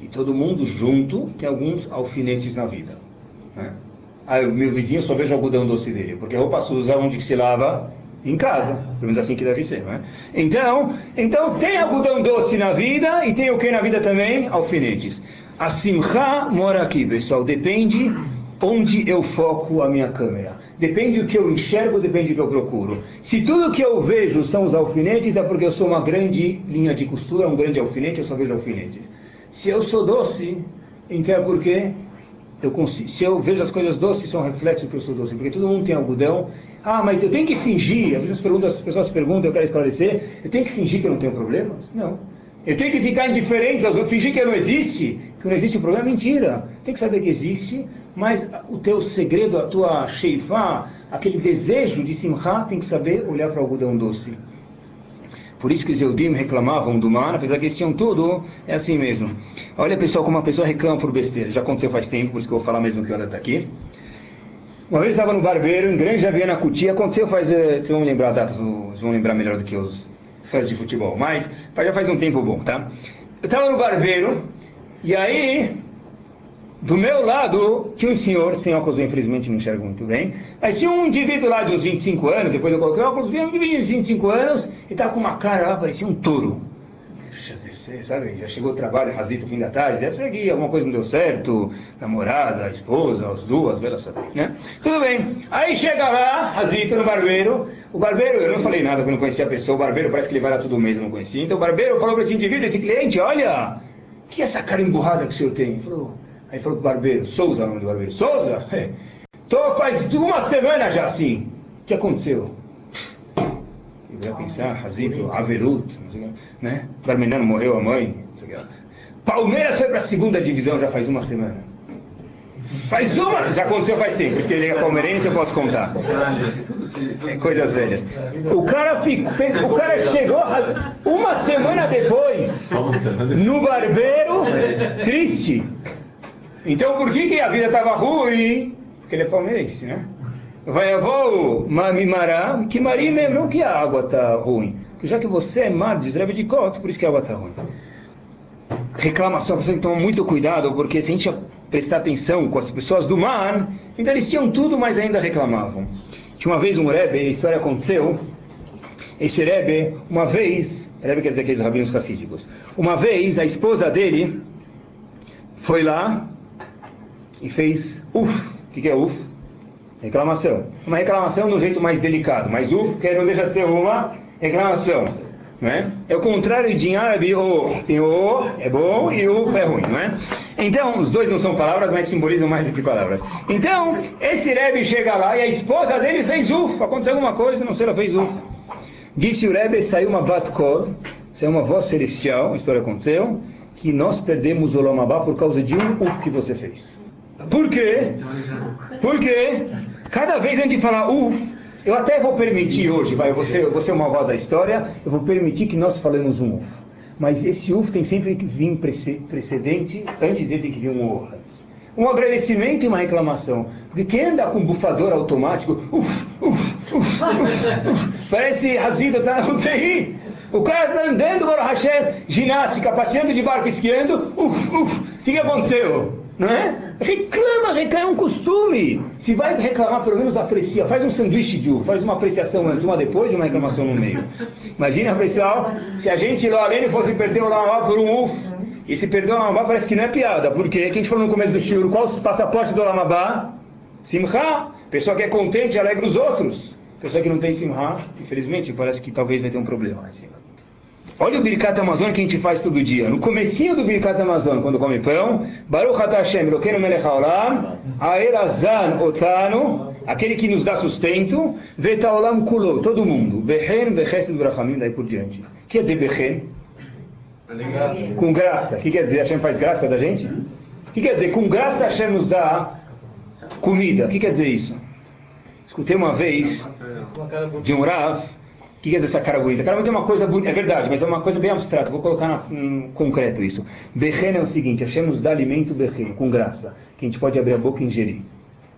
E todo mundo junto tem alguns alfinetes na vida. Né? Ah, o meu vizinho só vejo algodão doce dele, porque a roupa suja onde que se lava? Em casa, pelo menos assim que deve ser, não é? Então, então tem algodão doce na vida e tem o que na vida também? Alfinetes. A simcha mora aqui, pessoal, depende onde eu foco a minha câmera. Depende do que eu enxergo, depende do que eu procuro. Se tudo que eu vejo são os alfinetes, é porque eu sou uma grande linha de costura, um grande alfinete, eu só vejo alfinetes. Se eu sou doce, então é porque eu consigo. Se eu vejo as coisas doces, são reflexo que eu sou doce, porque todo mundo tem algodão. Ah, mas eu tenho que fingir. Às vezes as, perguntas, as pessoas perguntam, eu quero esclarecer. Eu tenho que fingir que eu não tenho problemas? Não. Eu tenho que ficar indiferente aos outros, fingir que não existe, que não existe o problema, é mentira. Tem que saber que existe, mas o teu segredo, a tua sheifá, aquele desejo de simcha, tem que saber olhar para o algodão doce. Por isso que os Eudim reclamavam do mar, apesar que eles tinham tudo, é assim mesmo. Olha, pessoal, como uma pessoa reclama por besteira. Já aconteceu faz tempo, por isso que eu vou falar mesmo que Ana está aqui. Uma vez estava no barbeiro, em Grande Aviana Cutia, aconteceu faz... eh, Vocês vão lembrar datas, vocês vão lembrar melhor do que os fãs de futebol, mas já faz um tempo bom, tá? Eu estava no barbeiro, e aí, do meu lado, tinha um senhor, sem óculos, eu infelizmente não enxergo muito bem, mas tinha um indivíduo lá de uns 25 anos, depois eu coloquei óculos, vi um indivíduo de 25 anos, e estava com uma cara lá, parecia um touro. Puxa, sabe, já chegou o trabalho, razito, fim da tarde, deve ser que alguma coisa não deu certo, namorada, esposa, as duas, lá saber, né? Tudo bem. Aí chega lá, razito, no barbeiro, o barbeiro, eu não falei nada eu não conhecia a pessoa, o barbeiro parece que ele vai lá todo mês, eu não conhecia, então o barbeiro falou para esse indivíduo, esse cliente, olha, que é essa cara emburrada que o senhor tem? Ele falou, aí ele falou pro barbeiro, Souza, o nome do barbeiro. Souza? Tô faz uma semana já assim. O que aconteceu? Ele vai pensar, Razito, Averut, não sei o que, né? Barmenano morreu a mãe, não sei o que. Palmeiras foi para a segunda divisão já faz uma semana. Faz uma, já aconteceu faz tempo, porque ele é palmeirense, eu posso contar. É coisas velhas. O cara, ficou, o cara chegou uma semana depois no barbeiro, triste. Então por que, que a vida estava ruim? Porque ele é palmeirense, né? Vai avó Mimará, que mesmo, não que a água está ruim. Já que você é mar, diz de Cotes, por isso que a água está ruim reclamação, você tem que tomar muito cuidado, porque se a gente prestar atenção com as pessoas do mar, então eles tinham tudo, mas ainda reclamavam. Tinha uma vez um Rebbe, a história aconteceu, esse Rebbe, uma vez, Rebbe quer dizer aqueles rabinos racídicos, uma vez a esposa dele foi lá e fez uf. O que, que é uf? Reclamação. Uma reclamação no jeito mais delicado, mas uf, que não deixa de ser uma reclamação. Né? É o contrário de em árabe, o. Tem é bom e o é ruim, não é? Então, os dois não são palavras, mas simbolizam mais do que palavras. Então, esse Rebbe chega lá e a esposa dele fez uf. Aconteceu alguma coisa, não sei, ela fez uf. Disse o Rebbe, saiu uma batkor, saiu uma voz celestial, a história aconteceu, que nós perdemos o Lomabá por causa de um uf que você fez. Por quê? Por quê? Cada vez a gente fala uf, eu até vou permitir hoje, vai, você, você é uma avó da história, eu vou permitir que nós falemos um uf. Mas esse uf tem sempre que vir precedente, antes dele tem que vir um uf. Um agradecimento e uma reclamação. Porque quem anda com bufador automático, uf, uf, uf, uf, parece Razida tá no UTI. O cara está andando, Baruch Hashem, ginástica, passeando de barco, esquiando, uf, uf, o que, que aconteceu? Não é? Reclama, reclama, é um costume. Se vai reclamar, pelo menos aprecia. Faz um sanduíche de uva, faz uma apreciação antes, uma depois e uma reclamação no meio. Imagina, pessoal, se a gente lá além fosse perder o Lamabá por um uf, e se perder o Lamabá parece que não é piada. Porque que a gente falou no começo do shiur, qual o passaporte do Lamabá? Simcha. Pessoa que é contente alegra os outros. Pessoa que não tem Simcha, infelizmente, parece que talvez vai ter um problema. Olha o Birkat Amazon que a gente faz todo dia. No comecinho do Birkat Amazon, quando come pão, Baruch Hashem, Elokeinu Melech Haolam, Aerazan Otano, aquele que nos dá sustento, Vetaolam Kulo, todo mundo, Bechen, Vechesed Brachamim, daí por diante. O que quer dizer Bechen? Com graça. O que quer dizer? Hashem faz graça da gente? O que quer dizer? Com graça Hashem nos dá comida. O que quer dizer isso? Escutei uma vez de um Rav, que quer dizer essa cara bonita? Cara bonita é uma coisa bonita, é verdade, mas é uma coisa bem abstrata. Vou colocar na, concreto isso. Berreno é o seguinte: Hashem nos dá alimento berreno, com graça, que a gente pode abrir a boca e ingerir.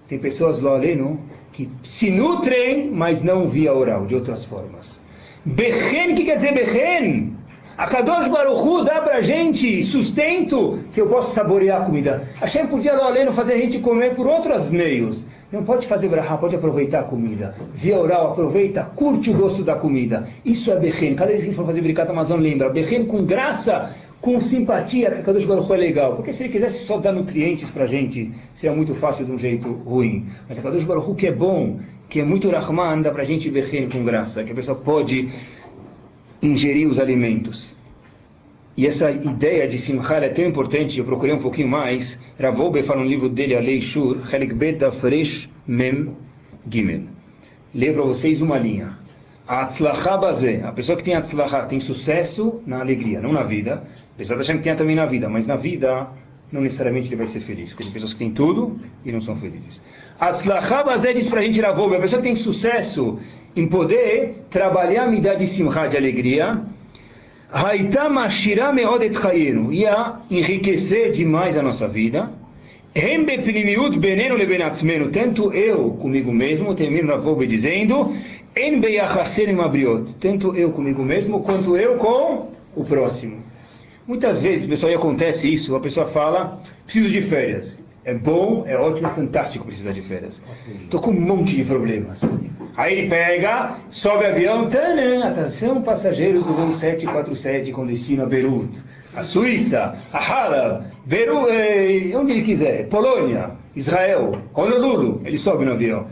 Tem pessoas lá além que se nutrem, mas não via oral, de outras formas. Berren, o que quer dizer berren? A Kadosh Baruchu dá pra gente sustento que eu possa saborear a comida. Hashem podia lá além fazer a gente comer por outros meios. Não pode fazer brahá, pode aproveitar a comida. Via oral, aproveita, curte o gosto da comida. Isso é Bechen. Cada vez que a for fazer Birkat Amazon, lembra. Bechen com graça, com simpatia, que a Kadosh Baruch é legal. Porque se ele quisesse só dar nutrientes pra gente, seria muito fácil de um jeito ruim. Mas a Kadosh Baruch que é bom, que é muito Rahman, dá pra gente Bechen com graça. Que a pessoa pode ingerir os alimentos. E essa ideia de Simchar é tão importante, eu procurei um pouquinho mais. Ravoube fala no livro dele, a Lei Shur, Chelik Beta Fresh Mem Gimel. Leio para vocês uma linha. A pessoa que tem Atzlachá, tem sucesso na alegria, não na vida. Apesar de achar que tem também na vida, mas na vida não necessariamente ele vai ser feliz. Porque tem pessoas que têm tudo e não são felizes. Atzlachá Bazé diz para a gente, Ravoube, a pessoa que tem sucesso em poder trabalhar a midá de Simchá, de alegria, Haita mashira meodet chayenu. Ia enriquecer demais a nossa vida. Rembe pnimiut benenu lebenatzmenu. Tanto eu comigo mesmo, termino na voga dizendo, en beyachasenim abriot. Tanto eu comigo mesmo, quanto eu com o próximo. Muitas vezes, pessoal, e acontece isso, a pessoa fala, preciso de férias. É bom, é ótimo, é fantástico precisar de férias. Estou com um monte de problemas. Aí ele pega, sobe avião, tanã, atenção passageiros do voo 747 com destino a Beirut, a Suíça, a Halab, Beirut, eh, onde ele quiser, Polônia, Israel, Honolulu, ele sobe no avião.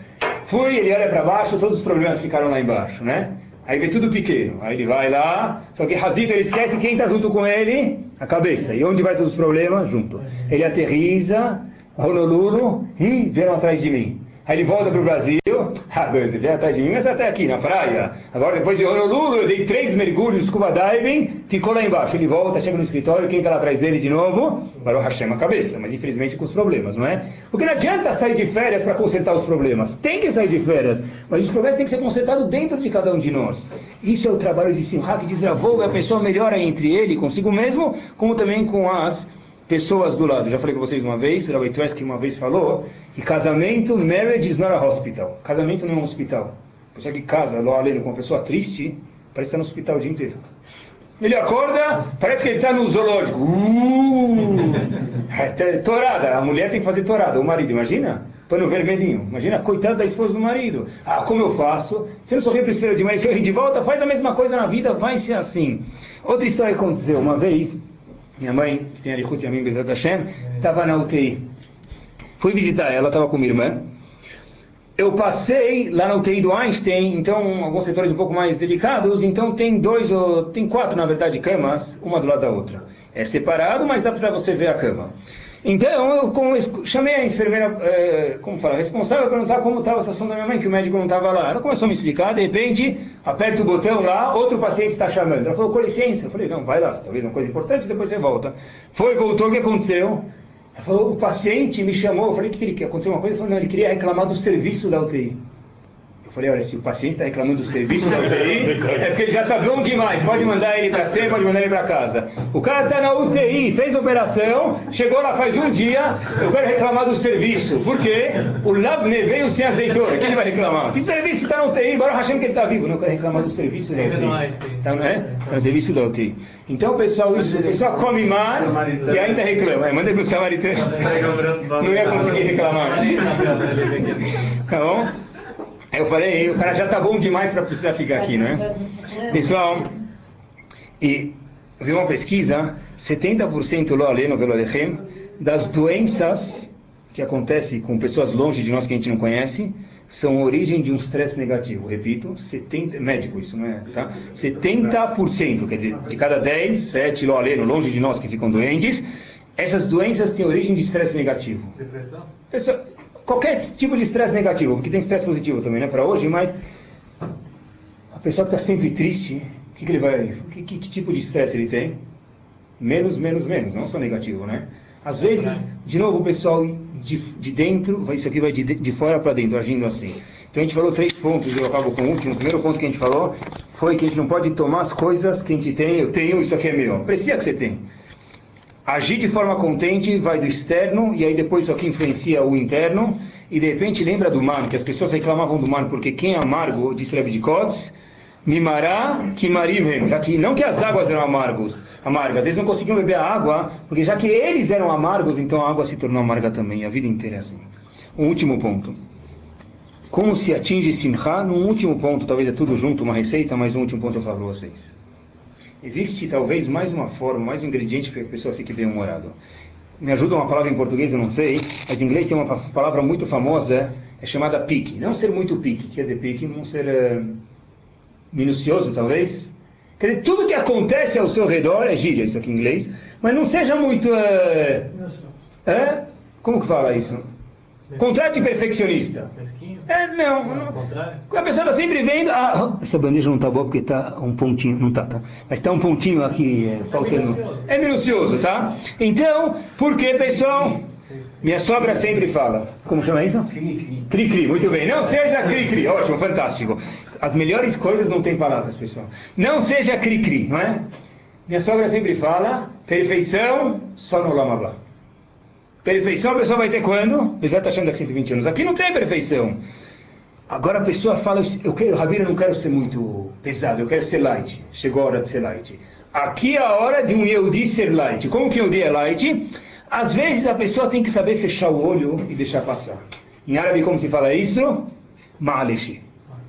Fui, ele olha para baixo, todos os problemas ficaram lá embaixo, né? Aí vê tudo pequeno. Aí ele vai lá, só que Hazito ele esquece quem está junto com ele? A cabeça. E onde vai todos os problemas? Junto. Ele aterriza, Honolulu, e vieram atrás de mim. Aí ele volta para o Brasil, ah, Deus, ele atrás de mim, mas até aqui na praia. Agora, depois de Honolulu, eu dei três mergulhos scuba diving, ficou lá embaixo. Ele volta, chega no escritório, quem está lá atrás dele de novo? Baruch Hashem a cabeça, mas infelizmente com os problemas, não é? Porque não adianta sair de férias para consertar os problemas. Tem que sair de férias, mas os problemas têm que ser consertados dentro de cada um de nós. Isso é o trabalho de Simha, que desenvolve a pessoa melhora entre ele, consigo mesmo, como também com as pessoas do lado. Já falei com vocês uma vez, Rabbi Tversky uma vez falou que casamento, marriage is not a hospital. Casamento não é um hospital. Você que casa lá além com uma pessoa triste, parece estar no hospital o dia inteiro. Ele acorda, parece que ele está no zoológico. Uh! É, torada, a mulher tem que fazer torada, o marido, imagina? Pano vermelhinho. Imagina, coitada da esposa do marido. Ah, como eu faço? Se eu sorrir para o espelho de manhã, se eu rir de volta, faz a mesma coisa na vida, vai ser assim. Outra história que aconteceu uma vez, minha mãe, que tem a Arichut Yamim Bezat Hashem, estava na UTI. Fui visitar ela, estava com minha irmã. Eu passei lá na UTI do Einstein, então alguns setores um pouco mais delicados, então tem dois ou tem quatro, na verdade, camas, uma do lado da outra. É separado, mas dá para você ver a cama. Então eu chamei a enfermeira, é, como fala, responsável, perguntar como estava a situação da minha mãe, que o médico não estava lá. Ela começou a me explicar, de repente, aperta o botão lá, outro paciente está chamando. Ela falou, com licença. Eu falei, não, vai lá, talvez uma coisa importante, depois você volta. Foi, voltou, o que aconteceu? Ela falou, o paciente me chamou, eu falei, o que ele quer? Aconteceu uma coisa? Ele falou, não, ele queria reclamar do serviço da UTI falei, olha, se o paciente está reclamando do serviço da UTI, é porque ele já está bom demais. Pode mandar ele para C, pode mandar ele para casa. O cara está na UTI, fez a operação, chegou lá faz um dia, eu quero reclamar do serviço. Por quê? O Labne veio sem azeitona. Quem ele vai reclamar? Que serviço está na UTI? Bora achando que ele está vivo. Não, eu quero reclamar do serviço da UTI. Então, né? Tá no serviço da UTI. Então, pessoal, isso, o pessoal come mar e ainda reclama. É, manda para o samaritano. Não ia conseguir reclamar. Tá bom? Aí eu falei, o cara já tá bom demais para precisar ficar aqui, não é? Pessoal, e vi uma pesquisa, 70% lo aleno velo alechem, das doenças que acontecem com pessoas longe de nós que a gente não conhece, são origem de um estresse negativo. Repito, 70, médico isso, não é? Tá? 70%, quer dizer, de cada 10, 7 lo aleno longe de nós que ficam doentes, essas doenças têm origem de estresse negativo. Depressão? Pessoa, qualquer tipo de estresse negativo, porque tem estresse positivo também, né, para hoje, mas a pessoa que está sempre triste, o que, que, ele vai, que, que, que tipo de estresse ele tem? Menos, menos, menos, não só negativo, né? Às vezes, de novo, o pessoal de, de dentro, isso aqui vai de, de fora para dentro, agindo assim. Então a gente falou três pontos, eu acabo com o último. O primeiro ponto que a gente falou foi que a gente não pode tomar as coisas que a gente tem, eu tenho, isso aqui é meu. Precisa que você tem. Agir de forma contente vai do externo e aí depois isso aqui influencia o interno e de repente lembra do mar, que as pessoas reclamavam do mar porque quem é amargo, disse Rebbe de Kotz, mimará kimarim, já que não que as águas eram amargos, amargas, eles não conseguiam beber a água, porque já que eles eram amargos, então a água se tornou amarga também, a vida inteira é assim. Um último ponto. Como se atinge Simcha? Num último ponto, talvez é tudo junto, uma receita, mas um último ponto eu falo para vocês. Existe talvez mais uma forma, mais um ingrediente para que a pessoa fique bem-humorada. Me ajuda uma palavra em português, eu não sei, mas em inglês tem uma palavra muito famosa, é chamada pique. Não ser muito pique, quer dizer pique, não ser uh, minucioso talvez. Quer dizer, tudo que acontece ao seu redor é gíria, isso aqui em inglês, mas não seja muito... Uh, uh, como que fala isso? Contrato de perfeccionista. É, não. não. A pessoa está sempre vendo. Ah, essa bandeja não está boa porque está um pontinho. Não está, tá? Mas está um pontinho aqui é, faltando. É minucioso, tá? Então, por que, pessoal? Minha sogra sempre fala. Como chama isso? Cri-cri. Muito bem. Não seja cri-cri. Ótimo, fantástico. As melhores coisas não têm palavras, pessoal. Não seja cri-cri, não é? Minha sogra sempre fala: perfeição só no Lama Perfeição a pessoa vai ter quando? Você está achando daqui 120 anos. Aqui não tem perfeição. Agora a pessoa fala, eu quero, Rabino, eu não quero ser muito pesado, eu quero ser light. Chegou a hora de ser light. Aqui é a hora de um Yehudi ser light. Como que Yehudi é light? Às vezes a pessoa tem que saber fechar o olho e deixar passar. Em árabe como se fala isso? Malish.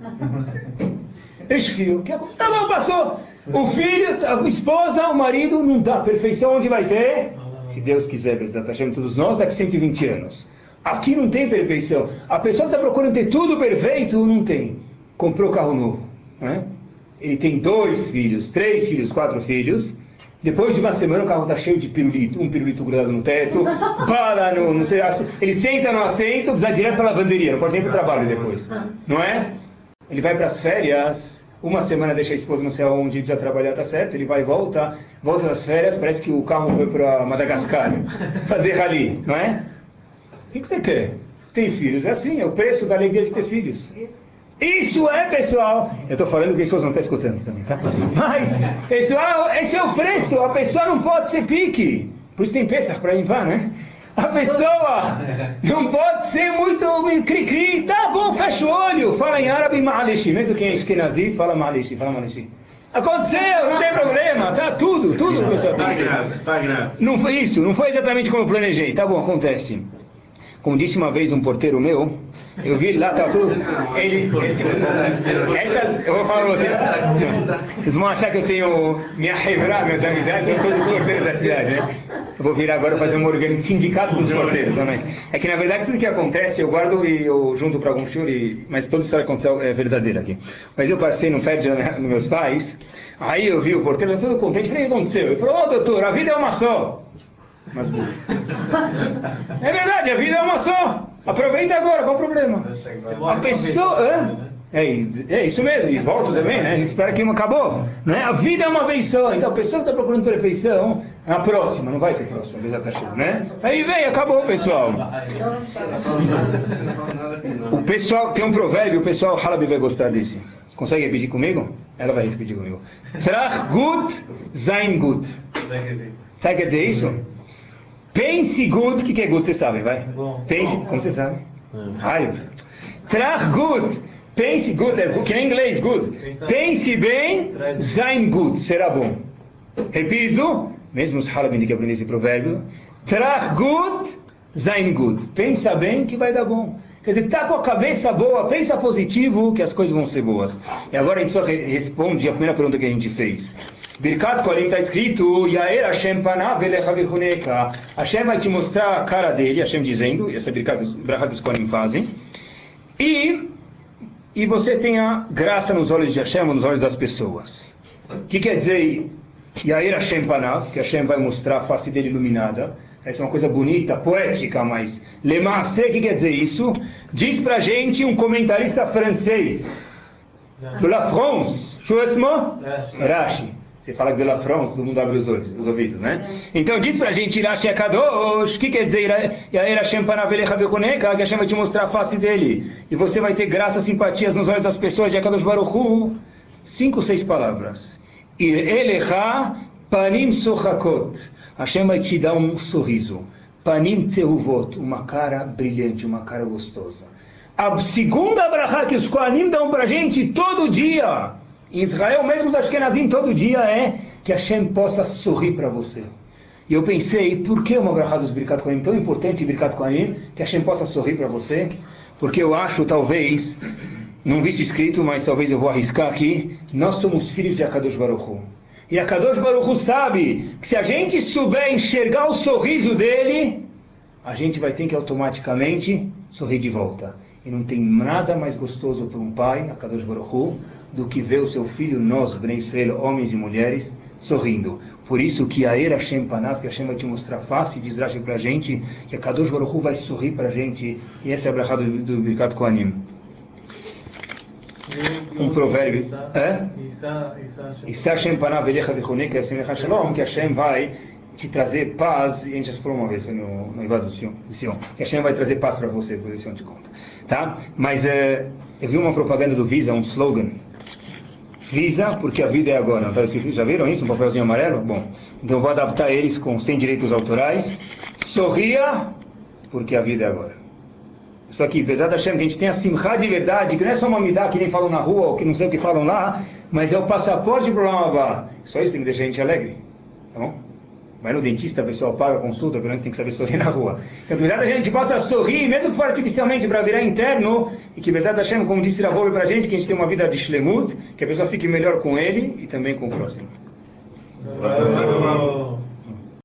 Esfio. Tá bom, passou. O filho, a esposa, o marido, não dá. Perfeição onde vai ter? Se Deus quiser, Bezat Hashem, todos nós, daqui 120 anos. Aqui não tem perfeição. A pessoa está procurando ter tudo perfeito, não tem. Comprou carro novo. Né? ele tem dois filhos, três filhos, quatro filhos. Depois de uma semana o carro está cheio de pirulito, um pirulito grudado no teto, para no, não sei, ele senta no assento, precisa direto para a lavanderia, não pode nem para o trabalho depois, não é? Ele vai para as férias, uma semana deixa a esposa não sei aonde, precisa trabalhar, tá certo, ele vai e volta, volta das férias, parece que o carro foi para Madagascar, fazer rally, não é? O que, você quer? Tem filhos, é assim, é o preço da alegria de ter filhos. Isso é, pessoal. Eu estou falando que as pessoas não estão escutando também, tá? Mas, pessoal, esse é o preço. A pessoa não pode ser pique. Por isso tem peças para limpar, né? A pessoa não pode ser muito cri-cri. Tá bom, fecha o olho. Fala em árabe ma'alishi. Mesmo quem é eskenazi, fala ma'alishi. Fala ma'alishi. Aconteceu, não tem problema. Tá tudo, tudo, pessoal. Tá grave, tá grave. Não foi isso, não foi exatamente como eu planejei. Tá bom, acontece. Como disse uma vez um porteiro meu, eu vi ele lá, tá tudo. Ele, ele, essas, eu vou falar pra você. Vocês vão achar que eu tenho minha revra, meus amizades, são todos os porteiros da cidade, né? Eu vou vir agora fazer um organi- sindicato dos porteiros também. É que na verdade tudo que acontece eu guardo e eu junto para algum show, e, mas toda história que aconteceu é verdadeira aqui. Mas eu passei no pé de dos meus pais, aí eu vi o porteiro todo contente, falei, o que aconteceu? Ele falou, ô doutor, a vida é uma só. Mas burro. É verdade, a vida é uma só. Aproveita agora, qual o problema? A pessoa. hã? É, é isso mesmo, e volta também, né? A gente espera que uma acabou. Né? A vida é uma vez só, então a pessoa que está procurando perfeição, na próxima, não vai ter próxima, vez está cheio, né? Aí vem, acabou, pessoal. O pessoal, tem um provérbio, o pessoal Halabi vai gostar desse. Consegue repetir comigo? Ela vai repetir comigo. Trach gut, sein gut. Sabe o que quer dizer isso? Pense good, o que, que é good, vocês sabem, vai? Pense, como vocês sabem? Raio. Trach good. Pense good, é que nem inglês good. Pense bem, sein good, será bom. Repito, mesmo os halabim que aprendem esse provérbio. Trach good, sein good. Pensa bem que vai dar bom. Quer dizer, tá com a cabeça boa, pensa positivo que as coisas vão ser boas. E agora a gente só re- responde a primeira pergunta que a gente fez. Birkat Kolim está escrito, Yair Hashem panav. Hashem vai te mostrar a cara dele, Hashem dizendo, essa é Birkat Bracha que os fazem. E, e você tenha graça nos olhos de Hashem, nos olhos das pessoas. O que quer dizer Yair Hashem panav? Que Hashem vai mostrar a face dele iluminada. Essa é uma coisa bonita, poética, mas Lemasse, o que quer dizer isso? Diz pra gente um comentarista francês, de La France? Rashi. Você fala que de La France, todo mundo abre os olhos, os ouvidos, né? Então diz pra gente, Rashi Akadosh, o que quer dizer Yair Hashem Panavelecha Bekoneka, que Hashem vai te mostrar a face dele. E você vai ter graça, simpatias nos olhos das pessoas de Akadosh Baruch Hu. Cinco, seis palavras. Ir Elecha Panim Sochakot. Hashem vai te dar um sorriso. Panim Tsehuvot, uma cara brilhante, uma cara gostosa. A segunda brachá que os Koanim dão pra gente todo dia, em Israel, mesmo os Ashkenazim, todo dia, é que Hashem possa sorrir para você. E eu pensei, por que uma brachá dos Birkat Koanim tão importante, Birkat Koanim, que Hashem possa sorrir para você? Porque eu acho, talvez, não vi isso escrito, mas talvez eu vou arriscar aqui, nós somos filhos de Akadosh Baruch Hu. E Akadosh Baruch Hu sabe que se a gente souber enxergar o sorriso dele, a gente vai ter que automaticamente sorrir de volta. E não tem nada mais gostoso para um pai, Akadosh Baruch Hu, do que ver o seu filho, nós, Bnei Israel, homens e mulheres, sorrindo. Por isso que a Era Hashem Panav, que Hashem vai te mostrar a face, diz Rashi para a gente, que a Kadosh Baruch Hu vai sorrir para a gente, e essa é a brachá do, do Birkat Kohanim. Um provérbio. É? E se Hashem Panav Elecha Vichone, que é Hashem Shalom, que Hashem vai te trazer paz, e a gente já falou uma vez no, no Ivado do Sion, que Hashem vai trazer paz para você, depois o Sion te conta. Tá? Mas é, eu vi uma propaganda do Visa, um slogan, Visa, porque a vida é agora. Tá escrito, já viram isso? Um papelzinho amarelo? Bom, então eu vou adaptar eles com sem direitos autorais. Sorria, porque a vida é agora. Isso aqui, apesar da Hashem, que a gente tem a simcha de verdade, que não é só uma midá que nem falam na rua, ou que não sei o que falam lá, mas é o passaporte para o isso tem que deixar a gente alegre. Tá bom? Vai no dentista, a pessoa paga a consulta, pelo menos tem que saber sorrir na rua. Então, apesar da gente possa sorrir, mesmo que for artificialmente para virar interno, e que da Hashem, como disse Ravolve para a gente, que a gente tem uma vida de shlemut, que a pessoa fique melhor com ele e também com o próximo. Oh.